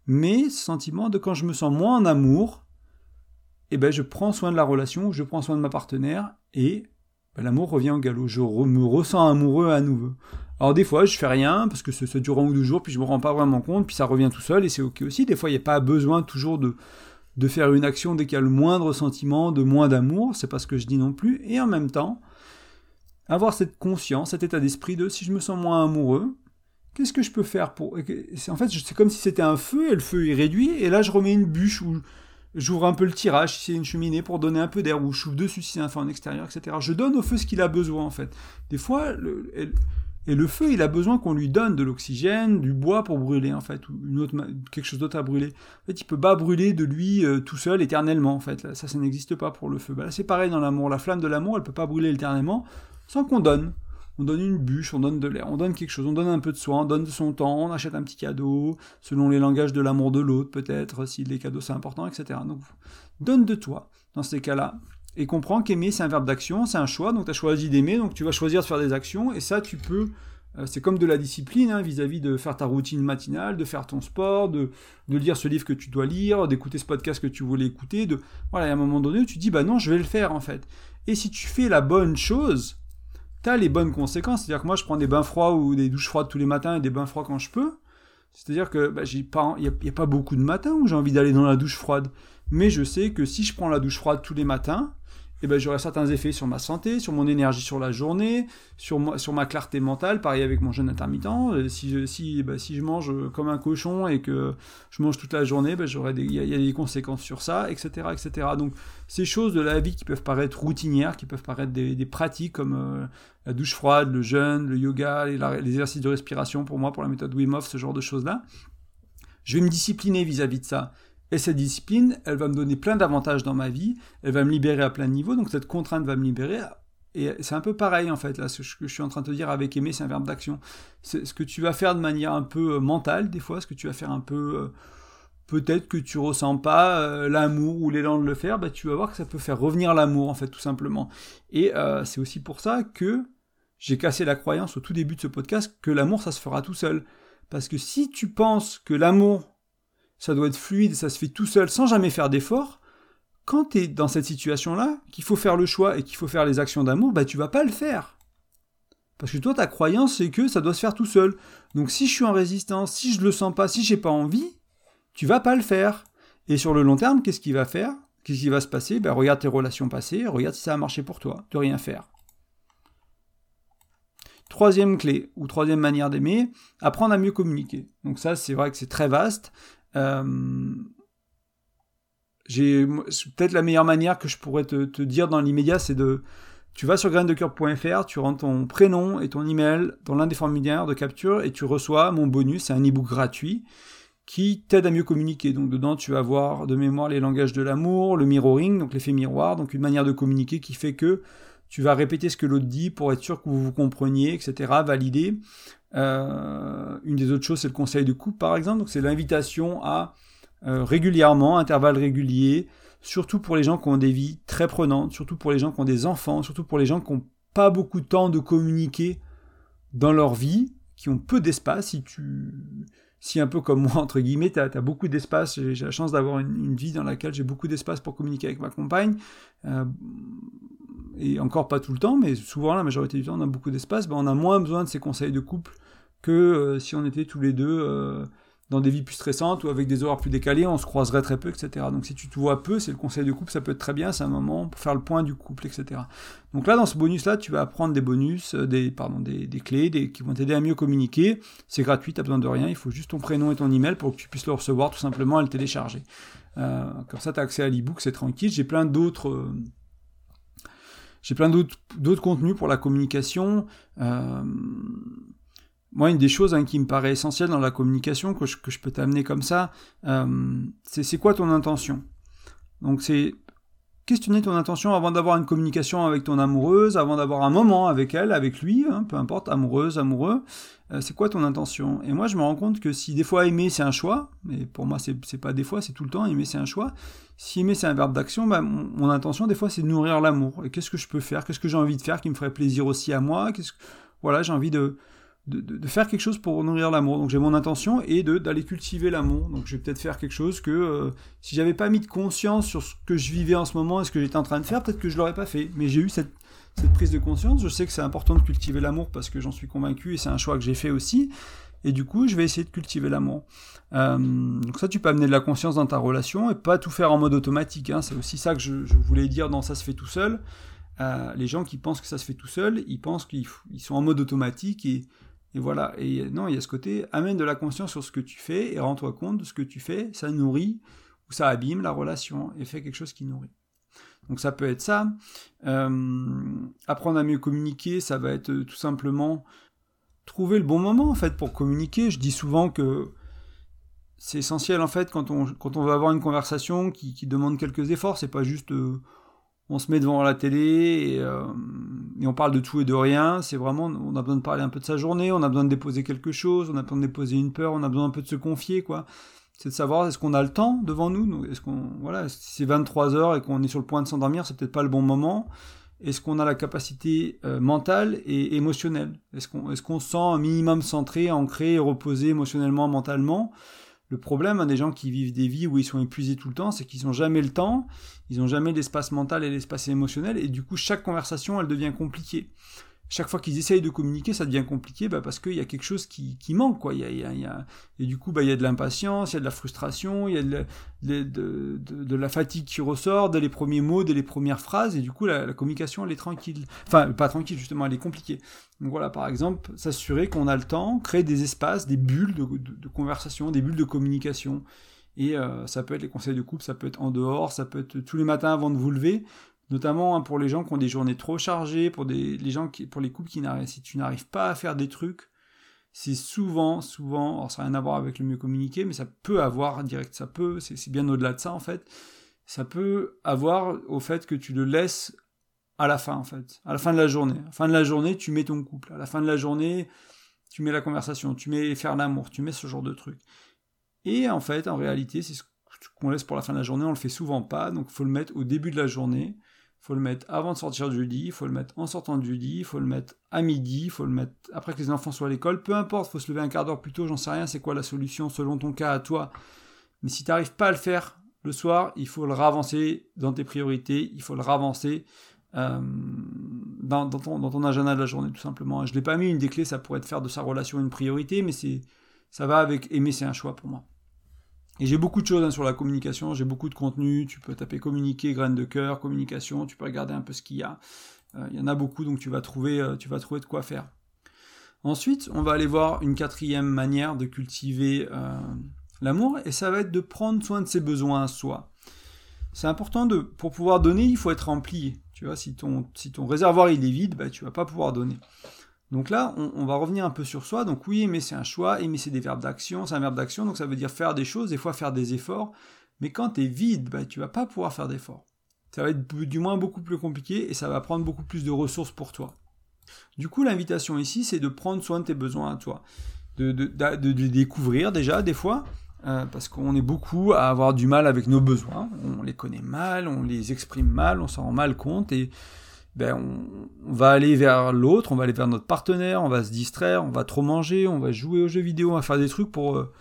mais ce sentiment de quand je me sens moins en amour, eh ben je prends soin de la relation, je prends soin de ma partenaire, et ben, l'amour revient au galop, je me ressens amoureux à nouveau. Alors des fois, je fais rien, parce que ça, dure un ou deux jours, puis je me rends pas vraiment compte, puis ça revient tout seul, et c'est ok aussi, des fois il n'y a pas besoin toujours de de faire une action dès qu'il y a le moindre sentiment de moins d'amour, c'est pas ce que je dis non plus, et en même temps, avoir cette conscience, cet état d'esprit de si je me sens moins amoureux, qu'est-ce que je peux faire pour... En fait, c'est comme si c'était un feu, et le feu est réduit, et là je remets une bûche où j'ouvre un peu le tirage si c'est une cheminée pour donner un peu d'air, ou je chauffe dessus si c'est un feu en extérieur, etc. Je donne au feu ce qu'il a besoin, en fait. Des fois, le, et le feu, il a besoin qu'on lui donne de l'oxygène, du bois pour brûler, en fait, ou quelque chose d'autre à brûler. En fait, il peut pas brûler de lui euh, tout seul éternellement, en fait. ça, ça n'existe pas pour le feu. Bah, c'est pareil dans l'amour. La flamme de l'amour, elle peut pas brûler éternellement sans qu'on donne. On donne une bûche, on donne de l'air, on donne quelque chose, on donne un peu de soi, on donne de son temps, on achète un petit cadeau, selon les langages de l'amour de l'autre, peut-être, si les cadeaux c'est important, etc. Donc, donne de toi, dans ces cas-là et comprends qu'aimer, c'est un verbe d'action, c'est un choix, donc tu as choisi d'aimer, donc tu vas choisir de faire des actions, et ça, tu peux... Euh, c'est comme de la discipline hein, vis-à-vis de faire ta routine matinale, de faire ton sport, de, de lire ce livre que tu dois lire, d'écouter ce podcast que tu voulais écouter. De... Voilà, à un moment donné, tu dis, bah non, je vais le faire en fait. Et si tu fais la bonne chose, tu as les bonnes conséquences. C'est-à-dire que moi, je prends des bains froids ou des douches froides tous les matins et des bains froids quand je peux. C'est-à-dire que bah, il n'y a, a, pas beaucoup de matins où j'ai envie d'aller dans la douche froide. mais je sais que si je prends la douche froide tous les matins, eh ben, j'aurai certains effets sur ma santé, sur mon énergie sur la journée, sur, moi, sur ma clarté mentale, pareil avec mon jeûne intermittent. Euh, si je, si, bah, si je mange comme un cochon et que je mange toute la journée, ben, il y, a des conséquences sur ça, etc., etc. Donc ces choses de la vie qui peuvent paraître routinières, qui peuvent paraître des, des pratiques comme euh, la douche froide, le jeûne, le yoga, les, exercices de respiration pour moi, pour la méthode Wim Hof, ce genre de choses-là, je vais me discipliner vis-à-dire -vis de ça. Et cette discipline, elle va me donner plein d'avantages dans ma vie, elle va me libérer à plein de niveaux, donc cette contrainte va me libérer. Et c'est un peu pareil en fait, là, ce que je suis en train de te dire avec aimer, c'est un verbe d'action. C'est ce que tu vas faire de manière un peu euh, mentale, des fois, ce que tu vas faire un peu. Euh, peut-être que tu ressens pas euh, l'amour ou l'élan de le faire, bah, tu vas voir que ça peut faire revenir l'amour en fait, tout simplement. Et c'est aussi pour ça que j'ai cassé la croyance au tout début de ce podcast que l'amour ça se fera tout seul. Parce que si tu penses que l'amour ça doit être fluide, ça se fait tout seul sans jamais faire d'effort, quand tu es dans cette situation-là, qu'il faut faire le choix et qu'il faut faire les actions d'amour, bah tu vas pas le faire. Parce que toi, ta croyance, c'est que ça doit se faire tout seul. Donc si je suis en résistance, si je le sens pas, si j'ai pas envie, tu vas pas le faire. Et sur le long terme, qu'est-ce qu'il va faire? Qu'est-ce qui va se passer? Ben, Regarde tes relations passées, regarde si ça a marché pour toi, de rien faire. Troisième clé, ou troisième manière d'aimer, apprendre à mieux communiquer. Donc ça, c'est vrai que c'est très vaste. Euh, peut-être la meilleure manière que je pourrais te, dire dans l'immédiat, c'est de tu vas sur graindecoeur.fr, tu rentres ton prénom et ton email dans l'un des formulaires de capture et tu reçois mon bonus, c'est un ebook gratuit qui t'aide à mieux communiquer. Donc dedans, tu vas voir de mémoire les langages de l'amour, le mirroring, donc l'effet miroir, donc une manière de communiquer qui fait que tu vas répéter ce que l'autre dit pour être sûr que vous vous compreniez, etc., valider. Euh, une des autres choses, c'est le conseil de couple, par exemple. Donc, c'est l'invitation à euh, régulièrement, intervalles réguliers, surtout pour les gens qui ont des vies très prenantes, surtout pour les gens qui ont des enfants, surtout pour les gens qui n'ont pas beaucoup de temps de communiquer dans leur vie, qui ont peu d'espace. Si tu, si un peu comme moi, entre guillemets, tu as, beaucoup d'espace, j'ai la chance d'avoir une, vie dans laquelle j'ai beaucoup d'espace pour communiquer avec ma compagne, euh, et encore pas tout le temps, mais souvent la majorité du temps on a beaucoup d'espace, ben on a moins besoin de ces conseils de couple que euh, si on était tous les deux euh, dans des vies plus stressantes ou avec des horaires plus décalés, on se croiserait très peu, etc. Donc si tu te vois peu, c'est le conseil de couple, ça peut être très bien, c'est un moment pour faire le point du couple, etc. Donc là, dans ce bonus-là, tu vas apprendre des bonus, euh, des, pardon, des, clés qui vont t'aider à mieux communiquer. C'est gratuit, tu n'as besoin de rien, il faut juste ton prénom et ton email pour que tu puisses le recevoir tout simplement et le télécharger. comme ça, tu as accès à l'ebook, c'est tranquille. J'ai plein d'autres... j'ai plein d'autres contenus pour la communication. Euh, moi, une des choses hein, qui me paraît essentielle dans la communication, que je, que je peux t'amener comme ça, euh, c'est quoi ton intention? Donc c'est questionner ton intention avant d'avoir une communication avec ton amoureuse, avant d'avoir un moment avec elle, avec lui, hein, peu importe, amoureuse, amoureux, euh, c'est quoi ton intention? Et moi, je me rends compte que si des fois aimer c'est un choix, mais pour moi c'est pas des fois, c'est tout le temps, aimer c'est un choix, si aimer c'est un verbe d'action, bah, mon, intention des fois c'est de nourrir l'amour. Et qu'est-ce que je peux faire? Qu'est-ce que j'ai envie de faire qui me ferait plaisir aussi à moi? Voilà, j'ai envie de de, faire quelque chose pour nourrir l'amour. Donc j'ai mon intention et d'aller cultiver l'amour. Donc je vais peut-être faire quelque chose que euh, si j'avais pas mis de conscience sur ce que je vivais en ce moment et ce que j'étais en train de faire, peut-être que je l'aurais pas fait. Mais j'ai eu cette, prise de conscience. Je sais que c'est important de cultiver l'amour parce que j'en suis convaincu et c'est un choix que j'ai fait aussi. Et du coup, je vais essayer de cultiver l'amour. Euh, donc ça, tu peux amener de la conscience dans ta relation et pas tout faire en mode automatique. Hein. C'est aussi ça que je, voulais dire dans ça se fait tout seul. Euh, les gens qui pensent que ça se fait tout seul, ils pensent qu'ils sont en mode automatique et et voilà, et non, il y a ce côté, amène de la conscience sur ce que tu fais et rends-toi compte de ce que tu fais, ça nourrit ou ça abîme la relation et fait quelque chose qui nourrit. Donc ça peut être ça. Euh, apprendre à mieux communiquer, ça va être tout simplement trouver le bon moment en fait pour communiquer. Je dis souvent que c'est essentiel en fait quand on, quand on veut avoir une conversation qui, demande quelques efforts, c'est pas juste euh, on se met devant la télé euh, et, on parle de tout et de rien. C'est vraiment, on a besoin de parler un peu de sa journée, on a besoin de déposer quelque chose, on a besoin de déposer une peur, on a besoin un peu de se confier, quoi. C'est de savoir est-ce qu'on a le temps devant nous? Est-ce qu'on, voilà, si c'est 23 heures et qu'on est sur le point de s'endormir, c'est peut-être pas le bon moment. Est-ce qu'on a la capacité euh, mentale et émotionnelle? Est-ce qu'on, est-ce sent un minimum centré, ancré, reposé émotionnellement, mentalement? Le problème hein, des gens qui vivent des vies où ils sont épuisés tout le temps, c'est qu'ils n'ont jamais le temps, ils n'ont jamais l'espace mental et l'espace émotionnel, et du coup chaque conversation, elle devient compliquée. Chaque fois qu'ils essayent de communiquer, ça devient compliqué bah, parce qu'il y a quelque chose qui, manque. Quoi. Et du coup, bah, il y a de l'impatience, il y a de la frustration, il y a de, la fatigue qui ressort dès les premiers mots, dès les premières phrases, et du coup, la, communication, elle est tranquille. Enfin, pas tranquille, justement, elle est compliquée. Donc voilà, par exemple, s'assurer qu'on a le temps, créer des espaces, des bulles de, de conversation, des bulles de communication. Et euh, ça peut être les conseils de couple, ça peut être en dehors, ça peut être tous les matins avant de vous lever notamment hein, pour les gens qui ont des journées trop chargées, pour les gens qui, pour les couples qui n'arrivent, si tu n'arrives pas à faire des trucs, c'est souvent, souvent, alors ça n'a rien à voir avec le mieux communiquer, mais ça peut avoir direct, ça peut, c'est bien au-delà de ça en fait, ça peut avoir au fait que tu le laisses à la fin en fait, à la fin de la journée. À la fin de la journée, tu mets ton couple. À la fin de la journée, tu mets la conversation, tu mets faire l'amour, tu mets ce genre de trucs. Et en fait, en réalité, c'est ce qu'on laisse pour la fin de la journée, on le fait souvent pas, donc faut le mettre au début de la journée faut le mettre avant de sortir du lit, faut le mettre en sortant du lit, faut le mettre à midi, faut le mettre après que les enfants soient à l'école, peu importe, faut se lever un quart d'heure plus tôt, j'en sais rien, c'est quoi la solution selon ton cas à toi. Mais si tu n'arrives pas à le faire le soir, il faut le ravancer dans tes priorités, il faut le ravancer euh, dans, ton, dans, ton, agenda de la journée, tout simplement. Je ne l'ai pas mis, une des clés, ça pourrait être faire de sa relation une priorité, mais c'est ça va avec aimer, c'est un choix pour moi. Et j'ai beaucoup de choses hein, sur la communication, j'ai beaucoup de contenu, tu peux taper communiquer, graines de cœur, communication, tu peux regarder un peu ce qu'il y a. Euh, il y en a beaucoup, donc tu vas, trouver, euh, tu vas trouver de quoi faire. Ensuite, on va aller voir une quatrième manière de cultiver euh, l'amour, et ça va être de prendre soin de ses besoins à soi. C'est important de, pour pouvoir donner, il faut être rempli. Tu vois, si ton, si ton réservoir il est vide, bah, tu vas pas pouvoir donner. Donc là, on, va revenir un peu sur soi. Donc oui, aimer c'est un choix, aimer c'est des verbes d'action, c'est un verbe d'action, donc ça veut dire faire des choses, des fois faire des efforts. Mais quand tu es vide, bah, tu vas pas pouvoir faire d'efforts. Ça va être du moins beaucoup plus compliqué et ça va prendre beaucoup plus de ressources pour toi. Du coup, l'invitation ici, c'est de prendre soin de tes besoins à toi. De, les découvrir déjà, des fois, euh, parce qu'on est beaucoup à avoir du mal avec nos besoins. On les connaît mal, on les exprime mal, on s'en rend mal compte et ben on, va aller vers l'autre, on va aller vers notre partenaire, on va se distraire, on va trop manger, on va jouer aux jeux vidéo, on va faire des trucs pour euh,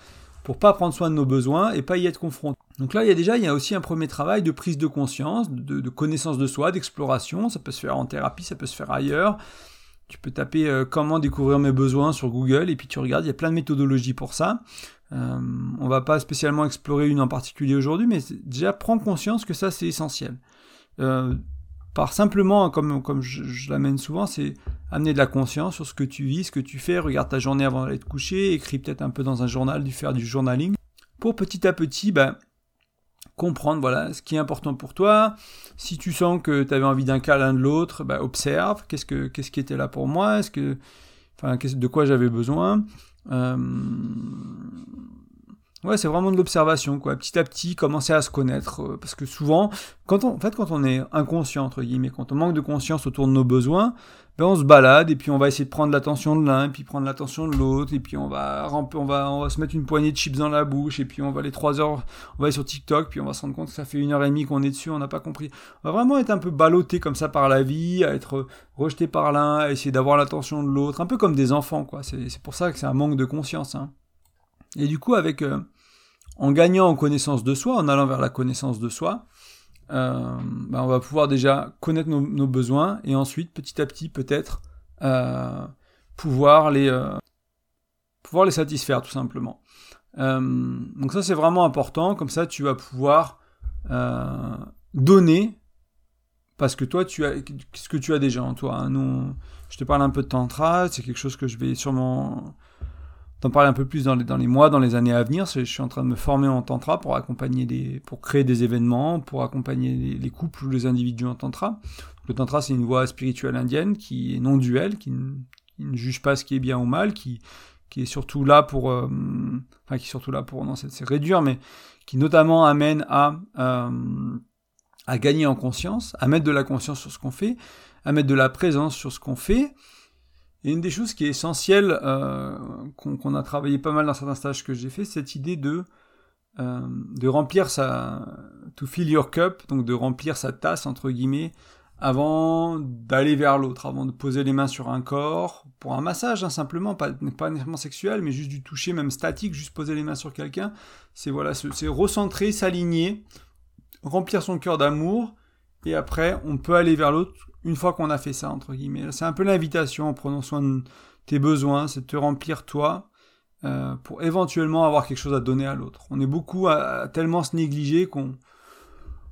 pour pas prendre soin de nos besoins et pas y être confronté. Donc là, il y a déjà y a aussi un premier travail de prise de conscience, de, connaissance de soi, d'exploration. Ça peut se faire en thérapie, ça peut se faire ailleurs. Tu peux taper euh, comment découvrir mes besoins sur Google et puis tu regardes, il y a plein de méthodologies pour ça. Euh, on va pas spécialement explorer une en particulier aujourd'hui, mais déjà prends conscience que ça c'est essentiel. Euh, simplement, comme, comme je, l'amène souvent, c'est amener de la conscience sur ce que tu vis, ce que tu fais, regarde ta journée avant d'aller te coucher, écris peut-être un peu dans un journal, du faire du journaling, pour petit à petit ben, comprendre voilà ce qui est important pour toi. Si tu sens que tu avais envie d'un câlin de l'autre, ben, observe qu'est-ce que qu'est-ce qui était là pour moi, est-ce que enfin de quoi j'avais besoin. Euh, Ouais, c'est vraiment de l'observation, quoi. Petit à petit, commencer à se connaître, euh, parce que souvent, quand on, en fait, quand on est inconscient entre guillemets, quand on manque de conscience autour de nos besoins, ben on se balade et puis on va essayer de prendre l'attention de l'un, puis prendre l'attention de l'autre, et puis on va on va, on va se mettre une poignée de chips dans la bouche, et puis on va aller trois heures, on va aller sur TikTok, puis on va se rendre compte que ça fait une heure et demie qu'on est dessus, on n'a pas compris. On va vraiment être un peu ballotté comme ça par la vie, à être rejeté par l'un, à essayer d'avoir l'attention de l'autre, un peu comme des enfants, quoi. C'est pour ça que c'est un manque de conscience, hein. Et du coup, avec euh, en gagnant en connaissance de soi, en allant vers la connaissance de soi, euh, ben, on va pouvoir déjà connaître nos, besoins et ensuite, petit à petit, peut-être euh, pouvoir les pouvoir les satisfaire tout simplement. donc ça, c'est vraiment important. Comme ça, tu vas pouvoir donner parce que toi, tu as ce que tu as déjà en toi. Hein. Je te parle un peu de tantra, c'est quelque chose que je vais sûrement t'en parler un peu plus dans les, mois, dans les années à venir. Je suis en train de me former en tantra pour accompagner des, pour créer des événements, pour accompagner les, couples ou les individus en tantra. Le tantra, c'est une voie spirituelle indienne qui est non duelle, qui, ne juge pas ce qui est bien ou mal, qui, qui est surtout là pour, euh, enfin, qui est surtout là pour, non, c'est réduire, mais qui notamment amène à, euh, à gagner en conscience, à mettre de la conscience sur ce qu'on fait, à mettre de la présence sur ce qu'on fait, et une des choses qui est essentielle, euh, qu'on a travaillé pas mal dans certains stages que j'ai fait, cette idée de, euh, de remplir sa... to fill your cup, donc de remplir sa tasse, entre guillemets, avant d'aller vers l'autre, avant de poser les mains sur un corps, pour un massage, hein, simplement, pas, pas nécessairement sexuel, mais juste du toucher, même statique, juste poser les mains sur quelqu'un, c'est voilà, c'est recentrer, s'aligner, remplir son cœur d'amour, et après, on peut aller vers l'autre une fois qu'on a fait ça, entre guillemets. C'est un peu l'invitation en prenant soin de tes besoins, c'est de te remplir toi euh, pour éventuellement avoir quelque chose à donner à l'autre. On est beaucoup à, tellement se négliger qu'on...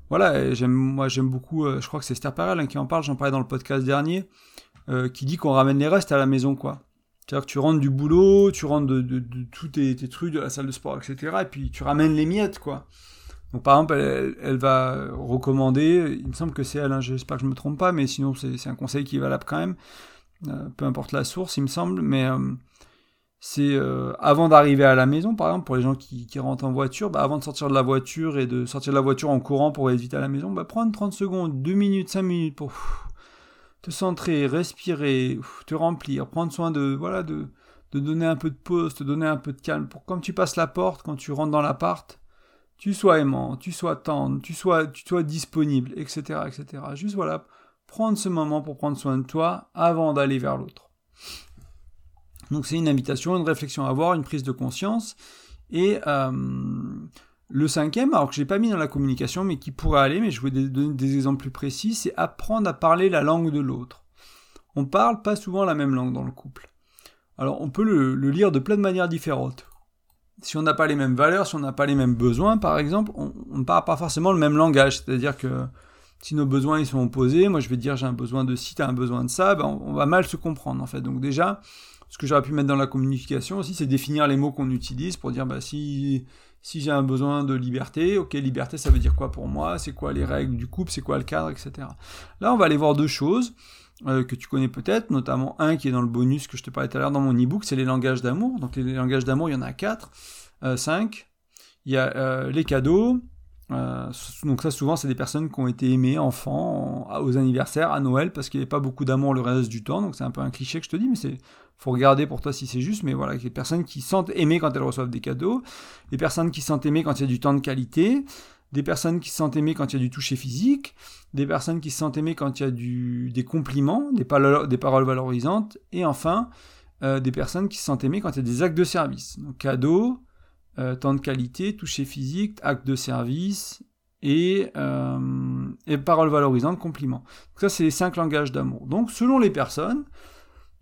Voilà, j'aime, moi j'aime beaucoup, euh, je crois que c'est Esther Perel hein, qui en parle, j'en parlais dans le podcast dernier, euh, qui dit qu'on ramène les restes à la maison, quoi. C'est-à-dire que tu rentres du boulot, tu rentres de, de, de, tous tes, tes, trucs, de la salle de sport, etc. Et puis tu ramènes les miettes, quoi. Donc par exemple, elle, va recommander, il me semble que c'est elle, j'espère que je me trompe pas, mais sinon c'est un conseil qui est valable quand même, euh, peu importe la source, il me semble, mais euh, c'est euh, avant d'arriver à la maison, par exemple, pour les gens qui, rentrent en voiture, bah, avant de sortir de la voiture et de sortir de la voiture en courant pour aller vite à la maison, bah, prendre 30 secondes, 2 minutes, 5 minutes pour te centrer, respirer, te remplir, prendre soin de, voilà, de donner un peu de pause, te donner un peu de calme, pour quand tu passes la porte, quand tu rentres dans l'appart, tu sois aimant, tu sois tendre, tu sois, tu disponible, etc., etc. Juste voilà, prendre ce moment pour prendre soin de toi avant d'aller vers l'autre. Donc c'est une invitation, une réflexion à avoir, une prise de conscience. Et euh, le cinquième, alors que je n'ai pas mis dans la communication, mais qui pourrait aller, mais je vais donner des exemples plus précis, c'est apprendre à parler la langue de l'autre. On parle pas souvent la même langue dans le couple. Alors on peut le lire de plein de manières différentes si on n'a pas les mêmes valeurs, si on n'a pas les mêmes besoins, par exemple, on ne parle pas forcément le même langage. C'est-à-dire que si nos besoins ils sont opposés, moi je vais dire j'ai un besoin de ci, tu as un besoin de ça, ben on, va mal se comprendre en fait. Donc déjà, ce que j'aurais pu mettre dans la communication aussi, c'est définir les mots qu'on utilise pour dire bah, si, si j'ai un besoin de liberté, ok, liberté ça veut dire quoi pour moi, c'est quoi les règles du couple, c'est quoi le cadre, etc. Là on va aller voir deux choses. Euh, que tu connais peut-être, notamment un qui est dans le bonus que je te parlais tout à l'heure dans mon e-book, c'est les langages d'amour. Donc les langages d'amour, il y en a quatre, euh, cinq. Il y a euh, les cadeaux. donc ça souvent c'est des personnes qui ont été aimées enfants aux anniversaires, à Noël, parce qu'il n'y avait pas beaucoup d'amour le reste du temps. Donc c'est un peu un cliché que je te dis, mais c'est faut regarder pour toi si c'est juste. Mais voilà, les personnes qui sentent aimées quand elles reçoivent des cadeaux, les personnes qui sentent aimées quand il y a du temps de qualité, des personnes qui se sentent aimées quand il y a du toucher physique, des personnes qui se sentent aimées quand il y a des compliments, des, paroles valorisantes, et enfin, euh, des personnes qui se sentent aimées quand il y a des actes de service. Donc cadeaux, euh, temps de qualité, toucher physique, actes de service, et, euh, et paroles valorisantes, compliments. Ça, c'est les cinq langages d'amour. Donc selon les personnes,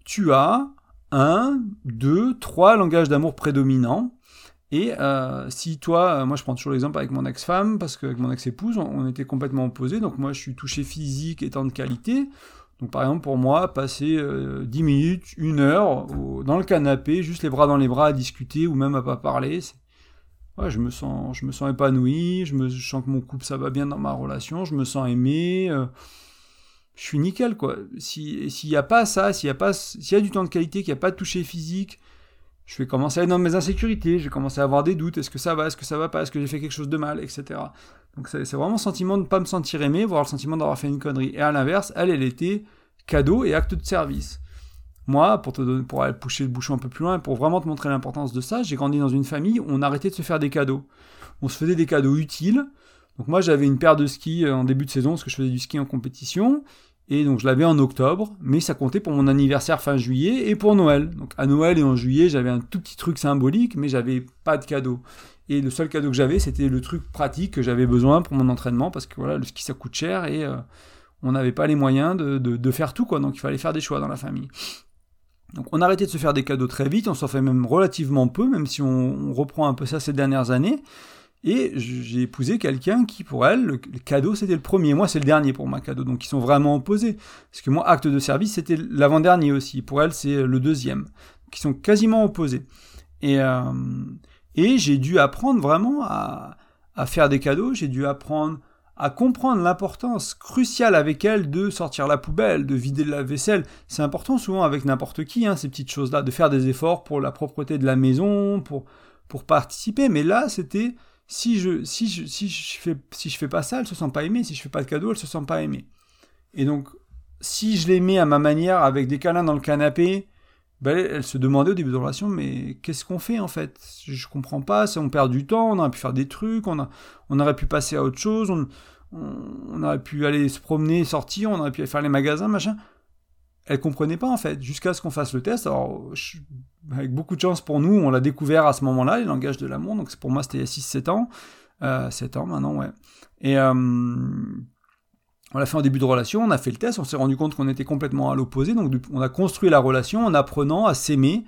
tu as un, deux, trois langages d'amour prédominants, et euh, si toi, euh, moi je prends toujours l'exemple avec mon ex-femme, parce qu'avec mon ex-épouse, on, était complètement opposés, donc moi je suis touché physique temps de qualité. Donc par exemple pour moi, passer 10 euh, minutes, une heure dans le canapé, juste les bras dans les bras à discuter ou même à pas parler, ouais, je me sens, je me sens épanoui, je me sens que mon couple ça va bien dans ma relation, je me sens aimé, je suis nickel quoi. Si s'il n'y a pas ça, s'il y a y a du temps de qualité, qu'il n'y a pas de toucher physique, je vais commencer à être dans mes insécurités, je vais à avoir des doutes, est-ce que ça va, est-ce que ça va pas, est-ce que j'ai fait quelque chose de mal, etc. Donc c'est vraiment le sentiment de ne pas me sentir aimé, voire le sentiment d'avoir fait une connerie. Et à l'inverse, elle, elle était cadeau et acte de service. Moi, pour, te donner, pour aller pousser le bouchon un peu plus loin, pour vraiment te montrer l'importance de ça, j'ai grandi dans une famille où on arrêtait de se faire des cadeaux. On se faisait des cadeaux utiles. Donc moi, j'avais une paire de skis en début de saison, parce que je faisais du ski en compétition. Et donc je l'avais en octobre, mais ça comptait pour mon anniversaire fin juillet et pour Noël. Donc à Noël et en juillet, j'avais un tout petit truc symbolique, mais j'avais pas de cadeau. Et le seul cadeau que j'avais, c'était le truc pratique que j'avais besoin pour mon entraînement, parce que voilà, le ski ça coûte cher et euh, on n'avait pas les moyens de, faire tout, quoi. Donc il fallait faire des choix dans la famille. Donc on a arrêté de se faire des cadeaux très vite, on s'en fait même relativement peu, même si on reprend un peu ça ces dernières années. Et j'ai épousé quelqu'un qui, pour elle, le, cadeau, c'était le premier. Moi, c'est le dernier pour ma cadeau. Donc, ils sont vraiment opposés. Parce que moi, acte de service, c'était l'avant-dernier aussi. Pour elle, c'est le deuxième. Ils sont quasiment opposés. Et, euh, et j'ai dû apprendre vraiment à, à faire des cadeaux. J'ai dû apprendre à comprendre l'importance cruciale avec elle de sortir la poubelle, de vider la vaisselle. C'est important souvent avec n'importe qui, hein, ces petites choses-là, de faire des efforts pour la propreté de la maison, pour, pour participer. Mais là, c'était si je, si je, si je fais, si je fais pas ça, elle se sent pas aimée. Si je fais pas de cadeau, elle se sent pas aimée. Et donc, si je l'aimais à ma manière, avec des câlins dans le canapé, ben, elle se demandait au début de la relation, mais qu'est-ce qu'on fait en fait? Je comprends pas, on perd du temps, on aurait pu faire des trucs, on, on aurait pu passer à autre chose, on, on, aurait pu aller se promener, sortir, on aurait pu aller faire les magasins, machin. Elle comprenait pas en fait, jusqu'à ce qu'on fasse le test. Alors, avec beaucoup de chance pour nous, on l'a découvert à ce moment-là, les langages de l'amour. Donc pour moi, c'était il y a 6-7 ans. Euh, 7 ans maintenant, ouais. Et, euh, on l'a fait en début de relation, on a fait le test, on s'est rendu compte qu'on était complètement à l'opposé, donc on a construit la relation en apprenant à s'aimer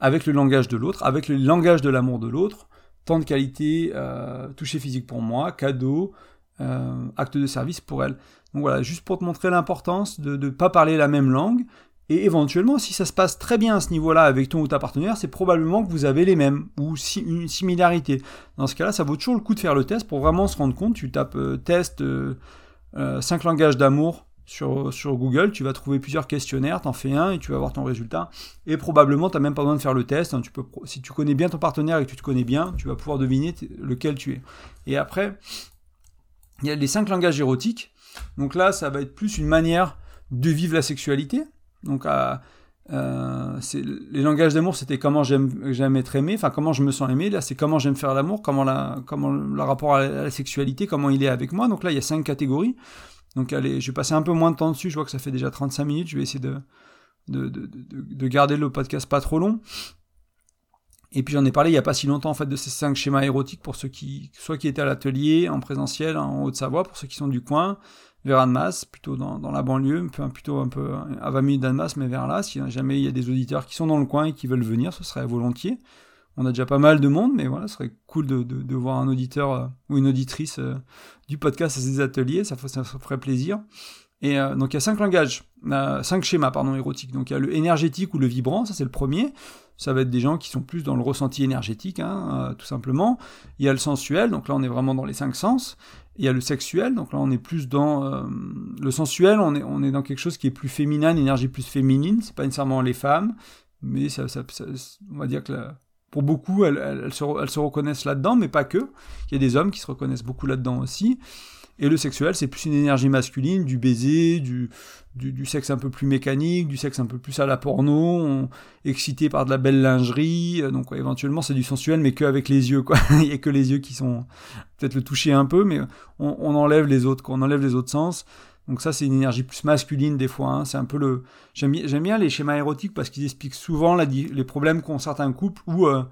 avec le langage de l'autre, avec le langage de l'amour de l'autre, temps de qualité, euh, toucher physique pour moi, cadeau, euh, acte de service pour elle. Voilà, juste pour te montrer l'importance de ne pas parler la même langue, et éventuellement, si ça se passe très bien à ce niveau-là avec ton ou ta partenaire, c'est probablement que vous avez les mêmes ou une similarité. Dans ce cas-là, ça vaut toujours le coup de faire le test pour vraiment se rendre compte. Tu tapes euh, test 5 euh, langages d'amour sur, Google, tu vas trouver plusieurs questionnaires, t'en fais un et tu vas voir ton résultat. Et probablement, tu n'as même pas besoin de faire le test. Hein. si tu connais bien ton partenaire et que tu te connais bien, tu vas pouvoir deviner lequel tu es. Et après, il y a les 5 langages érotiques. Donc là, ça va être plus une manière de vivre la sexualité. Donc, euh, les langages d'amour, c'était comment j'aime être aimé, enfin comment je me sens aimé. Là, c'est comment j'aime faire l'amour, comment, le rapport à la, sexualité, comment il est avec moi. Donc là, il y a cinq catégories. Donc allez, je vais passer un peu moins de temps dessus. Je vois que ça fait déjà 35 minutes. Je vais essayer de garder le podcast pas trop long. Et puis j'en ai parlé il n'y a pas si longtemps en fait de ces cinq schémas érotiques pour ceux qui soit qui étaient à l'atelier en présentiel en Haute-Savoie pour ceux qui sont du coin, vers Annemasse, plutôt dans, la banlieue, plutôt un peu à 20 minutes d'Annemasse, mais vers là. Si jamais il y a des auditeurs qui sont dans le coin et qui veulent venir, ce serait volontiers. On a déjà pas mal de monde, mais voilà, ce serait cool de voir un auditeur euh, ou une auditrice euh, du podcast à ces ateliers, ça, ça, ferait plaisir. Et euh, donc il y a cinq langages, cinq schémas pardon érotiques. Donc il y a le énergétique ou le vibrant, ça c'est le premier. Ça va être des gens qui sont plus dans le ressenti énergétique, hein, tout simplement. Il y a le sensuel, donc là on est vraiment dans les cinq sens. Il y a le sexuel, donc là on est plus dans euh, le sensuel, on est, on est dans quelque chose qui est plus féminin, une énergie plus féminine, c'est pas nécessairement les femmes, mais ça, ça, on va dire que pour beaucoup elles, elles, se, elles se reconnaissent là-dedans, mais pas que. Il y a des hommes qui se reconnaissent beaucoup là-dedans aussi. Et le sexuel, c'est plus une énergie masculine, du baiser, du, du, sexe un peu plus mécanique, du sexe un peu plus à la porno, excité par de la belle lingerie. Euh, donc éventuellement, c'est du sensuel, mais qu'avec les yeux, quoi. Il n'y a que les yeux qui sont peut-être le toucher un peu, mais on, enlève les autres, quoi. On enlève les autres sens. Donc ça, c'est une énergie plus masculine des fois. Hein. C'est un peu le. J'aime bien les schémas érotiques parce qu'ils expliquent souvent les problèmes qu'ont certains couples où. Euh,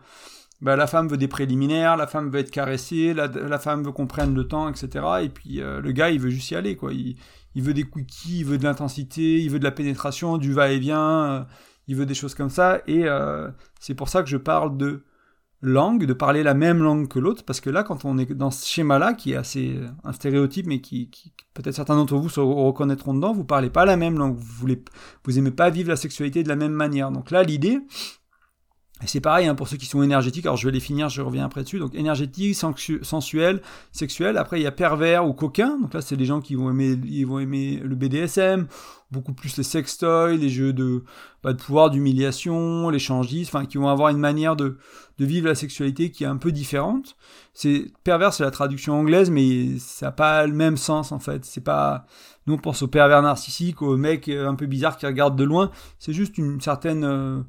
bah, la femme veut des préliminaires, la femme veut être caressée, la, femme veut qu'on prenne le temps, etc. Et puis euh, le gars, il veut juste y aller, quoi. Il, veut des quickies, il veut de l'intensité, il veut de la pénétration, du va-et-vient, euh, il veut des choses comme ça. Et euh, c'est pour ça que je parle de langue, de parler la même langue que l'autre, parce que là, quand on est dans ce schéma-là, qui est assez un stéréotype, mais qui, peut-être certains d'entre vous se reconnaîtront dedans, vous parlez pas la même langue, vous voulez, vous aimez pas vivre la sexualité de la même manière. Donc là, l'idée, et c'est pareil hein, pour ceux qui sont énergétiques, alors je vais les finir, je reviens après dessus. Donc énergétique, sensuel, sexuel. Après il y a pervers ou coquin. Donc là c'est des gens qui vont aimer, ils vont aimer le BDSM, beaucoup plus les sextoys, les jeux de, bah, de pouvoir, d'humiliation, l'échangisme, enfin qui vont avoir une manière de, de vivre la sexualité qui est un peu différente. C'est pervers, c'est la traduction anglaise, mais ça n'a pas le même sens en fait. C'est pas, nous on pense au pervers narcissique, au mec un peu bizarre qui regarde de loin. C'est juste une certaine euh,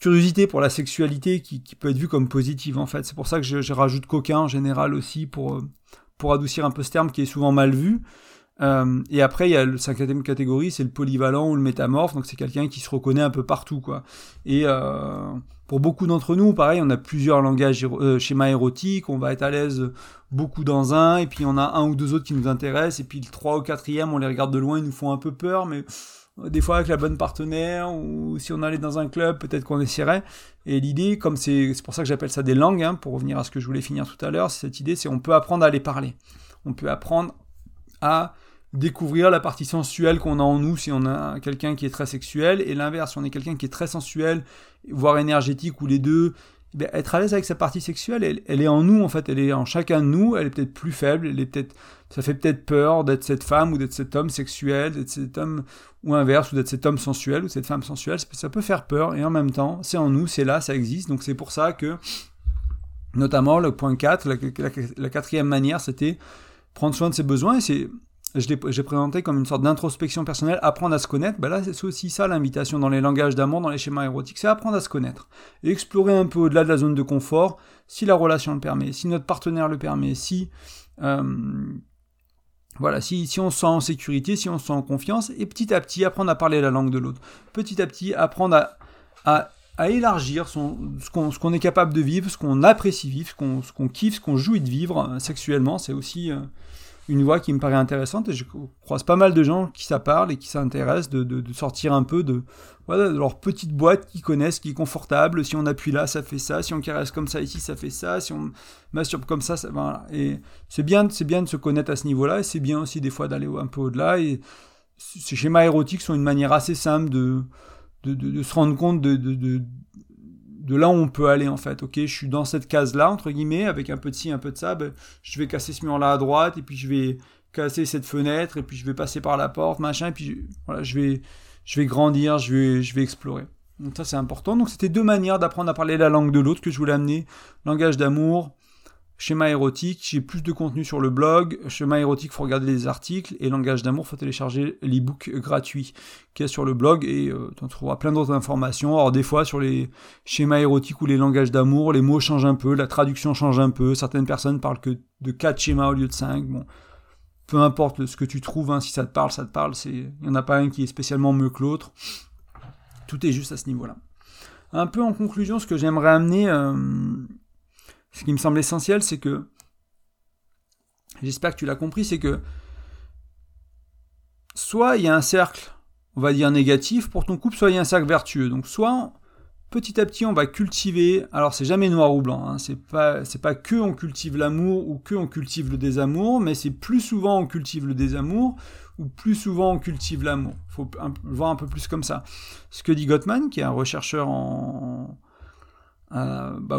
curiosité pour la sexualité qui, peut être vue comme positive en fait. C'est pour ça que je, rajoute coquin en général aussi pour, euh, pour adoucir un peu ce terme qui est souvent mal vu. Euh, et après, il y a la cinquième catégorie, c'est le polyvalent ou le métamorphe, donc c'est quelqu'un qui se reconnaît un peu partout, quoi. Et euh, pour beaucoup d'entre nous, pareil, on a plusieurs langages, schémas érotiques, on va être à l'aise beaucoup dans un, et puis on a un ou deux autres qui nous intéressent, et puis le trois ou quatrième, on les regarde de loin, ils nous font un peu peur, mais des fois avec la bonne partenaire, ou si on allait dans un club, peut-être qu'on essaierait. Et l'idée, comme c'est pour ça que j'appelle ça des langues, hein, pour revenir à ce que je voulais finir tout à l'heure, cette idée, c'est on peut apprendre à les parler. On peut apprendre à découvrir la partie sensuelle qu'on a en nous si on a quelqu'un qui est très sexuel, et l'inverse, si on est quelqu'un qui est très sensuel, voire énergétique, ou les deux, être à l'aise avec sa partie sexuelle, elle, elle, est en nous en fait, elle est en chacun de nous, elle est peut-être plus faible, elle est peut-être, ça fait peut-être peur d'être cette femme ou d'être cet homme sexuel, d'être cet homme ou inverse, ou d'être cet homme sensuel ou cette femme sensuelle, ça peut faire peur et en même temps, c'est en nous, c'est là, ça existe, donc c'est pour ça que, notamment le point 4, la, la quatrième manière, c'était prendre soin de ses besoins et c'est je l'ai présenté comme une sorte d'introspection personnelle, apprendre à se connaître. Ben là, c'est aussi ça l'invitation dans les langages d'amour, dans les schémas érotiques, c'est apprendre à se connaître. Et explorer un peu au-delà de la zone de confort, si la relation le permet, si notre partenaire le permet, si... Euh, voilà, si, on se sent en sécurité, si on se sent en confiance, et petit à petit apprendre à parler la langue de l'autre. Petit à petit apprendre à, à, élargir ce qu'on est capable de vivre, ce qu'on apprécie vivre, ce qu'on kiffe, ce qu'on jouit de vivre euh, sexuellement. C'est aussi... Euh, une voie qui me paraît intéressante et je croise pas mal de gens qui ça parle et qui s'intéressent de, de, sortir un peu de, voilà, de leur petite boîte qu'ils connaissent, qui est confortable. Si on appuie là, ça fait ça. Si on caresse comme ça ici, ça fait ça. Si on masturbe comme ça, ça voilà. Et c'est bien, c'est bien de se connaître à ce niveau-là et c'est bien aussi des fois d'aller un peu au-delà. Et ces schémas érotiques sont une manière assez simple de, de, se rendre compte de, de là où on peut aller en fait. Ok, je suis dans cette case-là, entre guillemets, avec un peu de ci, un peu de ça, ben, je vais casser ce mur-là à droite, et puis je vais casser cette fenêtre, et puis je vais passer par la porte, machin, et puis voilà, je vais, je vais grandir, je vais, je vais explorer. Donc ça c'est important. Donc c'était deux manières d'apprendre à parler la langue de l'autre que je voulais amener. Langage d'amour, Schéma érotique, j'ai plus de contenu sur le blog. Schéma érotique, faut regarder les articles. Et langage d'amour, faut télécharger l'ebook gratuit qui est sur le blog et euh, tu trouveras plein d'autres informations. Alors des fois sur les schémas érotiques ou les langages d'amour, les mots changent un peu, la traduction change un peu. Certaines personnes parlent que de 4 schémas au lieu de 5. Bon, peu importe ce que tu trouves, hein, si ça te parle, ça te parle. Il n'y en a pas un qui est spécialement mieux que l'autre. Tout est juste à ce niveau-là. Un peu en conclusion, ce que j'aimerais amener, euh, ce qui me semble essentiel, c'est que, j'espère que tu l'as compris, c'est que soit il y a un cercle, on va dire négatif pour ton couple, soit il y a un cercle vertueux. Donc soit petit à petit on va cultiver, alors c'est jamais noir ou blanc, hein, c'est pas pas que on cultive l'amour ou que on cultive le désamour, mais c'est plus souvent on cultive le désamour ou plus souvent on cultive l'amour. Faut le voir un peu plus comme ça. Ce que dit Gottman, qui est un rechercheur en, euh, bah,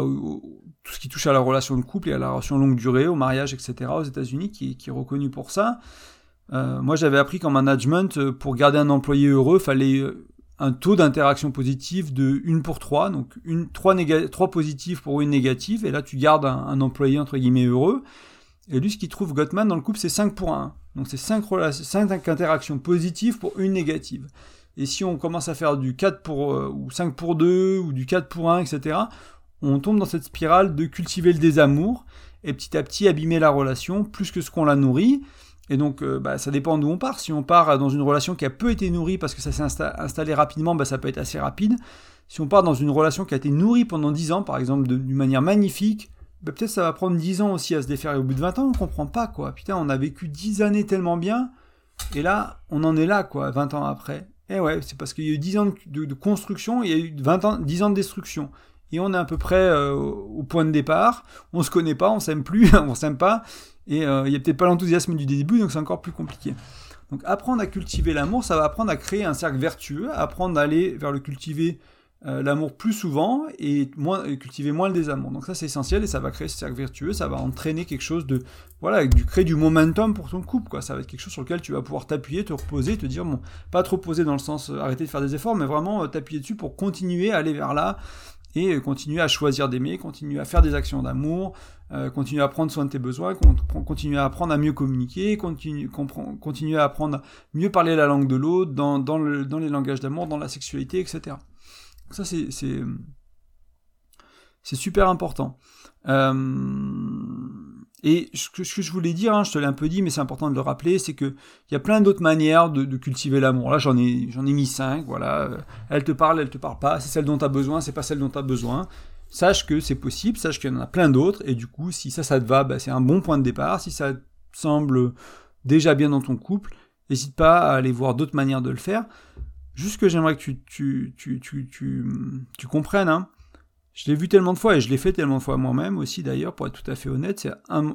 tout ce qui touche à la relation de couple et à la relation longue durée, au mariage, etc. aux États-Unis, qui, est reconnu pour ça. Euh, moi, j'avais appris qu'en management, euh, pour garder un employé heureux, fallait un taux d'interaction positive de 1 pour 3, donc une, 3, positifs pour une négative, et là tu gardes un, employé entre guillemets heureux. Et lui, ce qu'il trouve Gottman dans le couple, c'est 5 pour 1. Donc c'est 5, 5 interactions positives pour une négative. Et si on commence à faire du 4 pour, euh, ou 5 pour 2, ou du 4 pour 1, etc., on tombe dans cette spirale de cultiver le désamour, et petit à petit abîmer la relation, plus que ce qu'on la nourrit. Et donc, euh, bah, ça dépend d'où on part. Si on part dans une relation qui a peu été nourrie parce que ça s'est installé rapidement, bah, ça peut être assez rapide. Si on part dans une relation qui a été nourrie pendant 10 ans, par exemple, d'une manière magnifique, bah, peut-être ça va prendre 10 ans aussi à se défaire. Et au bout de 20 ans, on comprend pas, quoi. Putain, on a vécu 10 années tellement bien, et là, on en est là, quoi, 20 ans après. Et eh ouais, c'est parce qu'il y a eu 10 ans de, construction, il y a eu 20 ans, 10 ans de destruction. Et on est à peu près euh, au point de départ, on se connaît pas, on s'aime plus, on s'aime pas, et euh, il y a peut-être pas l'enthousiasme du début, donc c'est encore plus compliqué. Donc apprendre à cultiver l'amour, ça va apprendre à créer un cercle vertueux, apprendre à aller vers le cultiver euh, l'amour plus souvent et, cultiver moins le désamour. Donc ça c'est essentiel et ça va créer ce cercle vertueux, ça va entraîner quelque chose de voilà, du créer du momentum pour ton couple. Ça va être quelque chose sur lequel tu vas pouvoir t'appuyer, te reposer, te dire bon, pas trop poser dans le sens euh, arrêter de faire des efforts, mais vraiment euh, t'appuyer dessus pour continuer à aller vers là et continuer à choisir d'aimer, continuer à faire des actions d'amour, continuer à prendre soin de tes besoins, continuer à apprendre à mieux communiquer, continuer, à apprendre à mieux parler la langue de l'autre, dans, dans, le, dans les langages d'amour, dans la sexualité, etc. Ça, c'est, c'est, super important. Euh, et ce que, je voulais dire, hein, je te l'ai un peu dit, mais c'est important de le rappeler, c'est qu'il y a plein d'autres manières de, cultiver l'amour. Là, j'en ai, j'en ai mis cinq, voilà. Elle te parle, elle te parle pas. C'est celle dont tu as besoin, c'est pas celle dont tu as besoin. Sache que c'est possible, sache qu'il y en a plein d'autres, et du coup, si ça, ça te va, bah, c'est un bon point de départ. Si ça semble déjà bien dans ton couple, n'hésite pas à aller voir d'autres manières de le faire. Juste que j'aimerais que tu, tu, tu, tu, tu, comprennes, hein. Je l'ai vu tellement de fois et je l'ai fait tellement de fois moi-même aussi d'ailleurs, pour être tout à fait honnête. C'est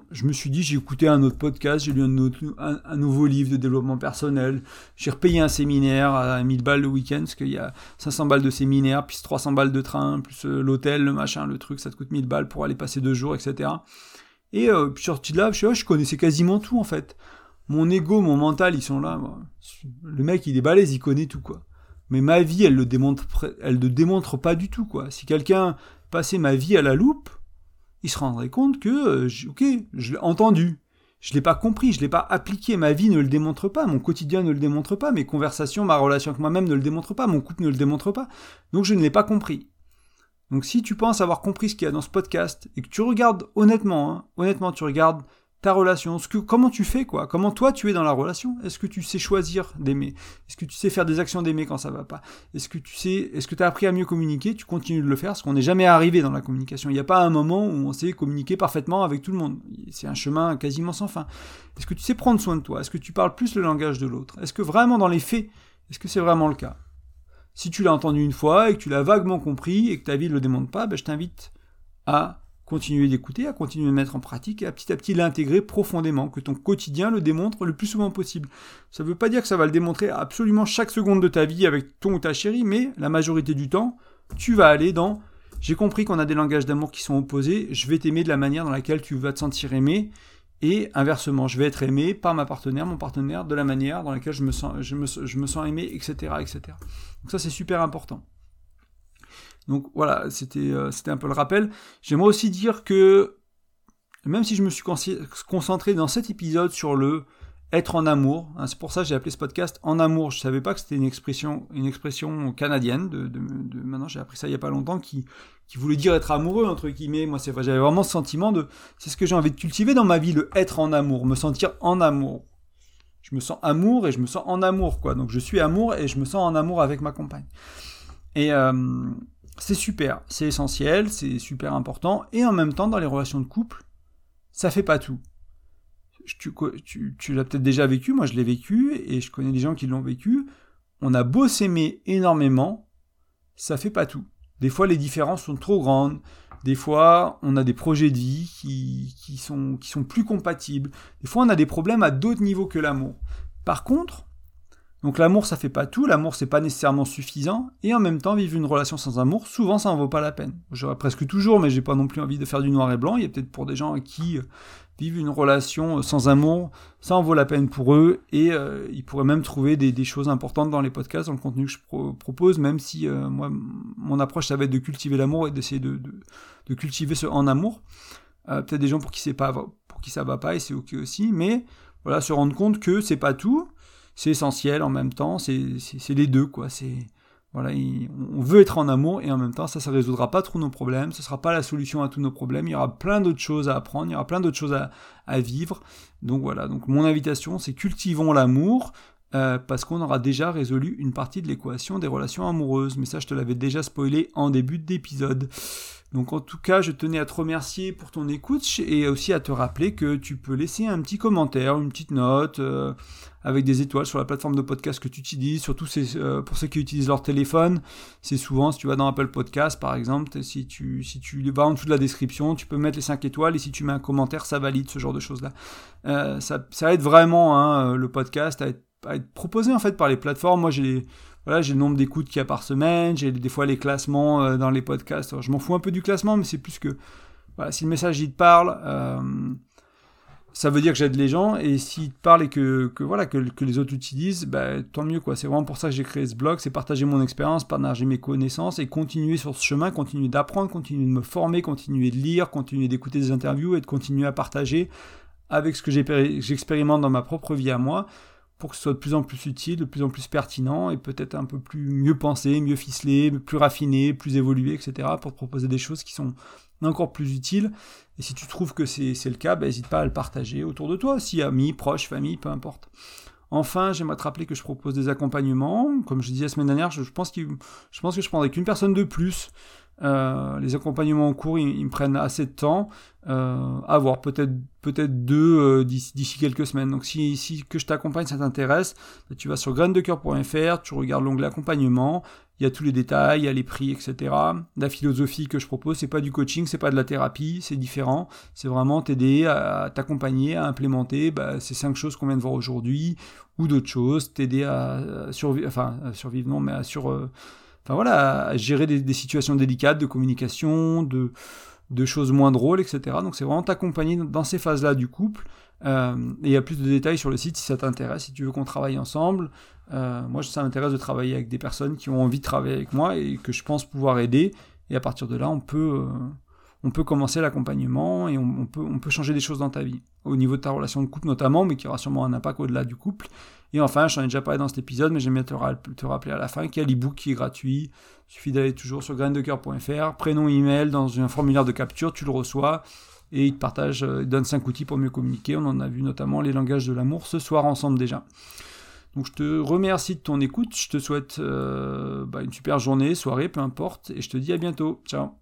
je me suis dit, j'ai écouté un autre podcast, j'ai lu un, autre, un, nouveau livre de développement personnel, j'ai repayé un séminaire à 1000 balles le week-end, parce qu'il y a 500 balles de séminaire, puis 300 balles de train, plus euh, l'hôtel, le machin, le truc, ça te coûte 1000 balles pour aller passer deux jours, etc. Et euh, puis sorti de là, je, oh, je connaissais quasiment tout en fait. Mon ego, mon mental, ils sont là. Le mec, il est balèze, il connaît tout quoi mais ma vie, elle le démontre, ne pas du tout, quoi. Si quelqu'un passait ma vie à la loupe, il se rendrait compte que, euh, ok, je l'ai entendu, je l'ai pas compris, je l'ai pas appliqué, ma vie ne le démontre pas, mon quotidien ne le démontre pas, mes conversations, ma relation avec moi-même ne le démontre pas, mon couple ne le démontre pas, donc je ne l'ai pas compris. Donc si tu penses avoir compris ce qu'il y a dans ce podcast et que tu regardes honnêtement, hein, honnêtement, tu regardes ta relation, comment tu fais quoi, comment toi tu es dans la relation? Est-ce que tu sais choisir d'aimer? Est-ce que tu sais faire des actions d'aimer quand ça va pas? Est-ce que tu sais, est-ce que tu as appris à mieux communiquer? Tu continues de le faire, parce qu'on n'est jamais arrivé dans la communication. Il n'y a pas un moment où on sait communiquer parfaitement avec tout le monde. C'est un chemin quasiment sans fin. Est-ce que tu sais prendre soin de toi? Est-ce que tu parles plus le langage de l'autre? Est-ce que vraiment dans les faits, est-ce que c'est vraiment le cas? Si tu l'as entendu une fois et que tu l'as vaguement compris et que ta vie ne le démontre pas, ben je t'invite à continuer d'écouter, à continuer de mettre en pratique et à petit à petit l'intégrer profondément, que ton quotidien le démontre le plus souvent possible. Ça ne veut pas dire que ça va le démontrer absolument chaque seconde de ta vie avec ton ou ta chérie, mais la majorité du temps, tu vas aller dans j'ai compris qu'on a des langages d'amour qui sont opposés, je vais t'aimer de la manière dans laquelle tu vas te sentir aimé, et inversement, je vais être aimé par ma partenaire, mon partenaire, de la manière dans laquelle je me sens, aimé, etc., etc. Donc ça, c'est super important. Donc voilà, c'était euh, c'était un peu le rappel. J'aimerais aussi dire que même si je me suis concentré dans cet épisode sur le être en amour, hein, c'est pour ça que j'ai appelé ce podcast En amour. Je savais pas que c'était une expression une expression canadienne. De, maintenant, j'ai appris ça il y a pas longtemps qui qui voulait dire être amoureux entre guillemets. Moi, c'est j'avais vraiment ce sentiment de c'est ce que j'ai envie de cultiver dans ma vie, le être en amour, me sentir en amour. Je me sens amour et je me sens en amour quoi. Donc je suis amour et je me sens en amour avec ma compagne. Et euh, c'est super, c'est essentiel, c'est super important, et en même temps, dans les relations de couple, ça fait pas tout. Tu, l'as peut-être déjà vécu, moi je l'ai vécu, et je connais des gens qui l'ont vécu. On a beau s'aimer énormément, ça fait pas tout. Des fois, les différences sont trop grandes. Des fois, on a des projets de vie qui, sont, qui sont plus compatibles. Des fois, on a des problèmes à d'autres niveaux que l'amour. Par contre, donc l'amour, ça fait pas tout, l'amour, c'est pas nécessairement suffisant, et en même temps, vivre une relation sans amour, souvent, ça en vaut pas la peine. J'aurais presque toujours, mais j'ai pas non plus envie de faire du noir et blanc. Il y a peut-être pour des gens qui euh, vivent une relation euh, sans amour, ça en vaut la peine pour eux, et euh, ils pourraient même trouver des, choses importantes dans les podcasts, dans le contenu que je propose, même si moi, mon approche, ça va être de cultiver l'amour et d'essayer de, de, cultiver ce en amour. peut-être des gens pour qui c'est pas, pour qui ça va pas, et c'est ok aussi, mais voilà, se rendre compte que c'est pas tout, c'est essentiel en même temps, c'est les deux, quoi. C'est voilà, on veut être en amour et en même temps, ça, ça résoudra pas tous nos problèmes, ce sera pas la solution à tous nos problèmes. Il y aura plein d'autres choses à apprendre, il y aura plein d'autres choses à, à, vivre. Donc voilà, donc mon invitation, c'est cultivons l'amour. Euh, parce qu'on aura déjà résolu une partie de l'équation des relations amoureuses. Mais ça, je te l'avais déjà spoilé en début d'épisode. Donc en tout cas, je tenais à te remercier pour ton écoute et aussi à te rappeler que tu peux laisser un petit commentaire, une petite note euh, avec des étoiles sur la plateforme de podcast que tu utilises, surtout euh, pour ceux qui utilisent leur téléphone. C'est souvent, si tu vas dans Apple Podcast par exemple, si tu, vas en dessous de la description, tu peux mettre les 5 étoiles et si tu mets un commentaire, ça valide ce genre de choses-là. Euh, ça, aide vraiment hein, le podcast à être, à être proposé en fait par les plateformes. Moi j'ai voilà, j'ai le nombre d'écoutes qu'il y a par semaine, j'ai des fois les classements euh, dans les podcasts. je m'en fous un peu du classement, mais c'est plus que voilà, si le message il te parle, euh, ça veut dire que j'aide les gens. Et s'il te parle et que, que voilà que, que, les autres utilisent, bah, tant mieux quoi. C'est vraiment pour ça que j'ai créé ce blog, c'est partager mon expérience, partager mes connaissances et continuer sur ce chemin, continuer d'apprendre, continuer de me former, continuer de lire, continuer d'écouter des interviews et de continuer à partager avec ce que j'expérimente dans ma propre vie à moi pour que ce soit de plus en plus utile, de plus en plus pertinent et peut-être un peu plus mieux pensé, mieux ficelé, plus raffiné, plus évolué, etc. pour te proposer des choses qui sont encore plus utiles. Et si tu trouves que c'est le cas, n'hésite ben, pas à le partager autour de toi, si amis, proches, famille, peu importe. Enfin, j'aimerais te rappeler que je propose des accompagnements. Comme je disais la semaine dernière, je, pense, je pense que je prendrai qu'une personne de plus euh, les accompagnements en cours, ils, me prennent assez de temps. Euh, à voir, peut-être peut-être deux euh, d'ici quelques semaines. Donc si, si que je t'accompagne, ça t'intéresse, bah, tu vas sur graindecoeur.fr, tu regardes l'onglet accompagnement, il y a tous les détails, il y a les prix, etc. La philosophie que je propose, c'est pas du coaching, c'est pas de la thérapie, c'est différent. C'est vraiment t'aider à, t'accompagner, à implémenter bah, ces cinq choses qu'on vient de voir aujourd'hui, ou d'autres choses, t'aider à, survivre, enfin à survivre non, mais à sur enfin voilà, à gérer des, situations délicates de communication, de, de choses moins drôles, etc. Donc c'est vraiment t'accompagner dans ces phases-là du couple. Euh, et il y a plus de détails sur le site si ça t'intéresse, si tu veux qu'on travaille ensemble. Euh, moi, ça m'intéresse de travailler avec des personnes qui ont envie de travailler avec moi et que je pense pouvoir aider. Et à partir de là, on peut, euh, on peut commencer l'accompagnement et on, peut, on peut changer des choses dans ta vie. Au niveau de ta relation de couple notamment, mais qui aura sûrement un impact au-delà du couple. Et enfin, j'en ai déjà parlé dans cet épisode, mais j'aime bien te, rappeler à la fin qu'il y a l'ebook qui est gratuit. Il suffit d'aller toujours sur graindecoeur.fr, prénom, email, dans un formulaire de capture, tu le reçois. et il te partage, il donne 5 outils pour mieux communiquer. On en a vu notamment les langages de l'amour ce soir ensemble déjà. Donc je te remercie de ton écoute, je te souhaite bah, une super journée, soirée, peu importe, et je te dis à bientôt. Ciao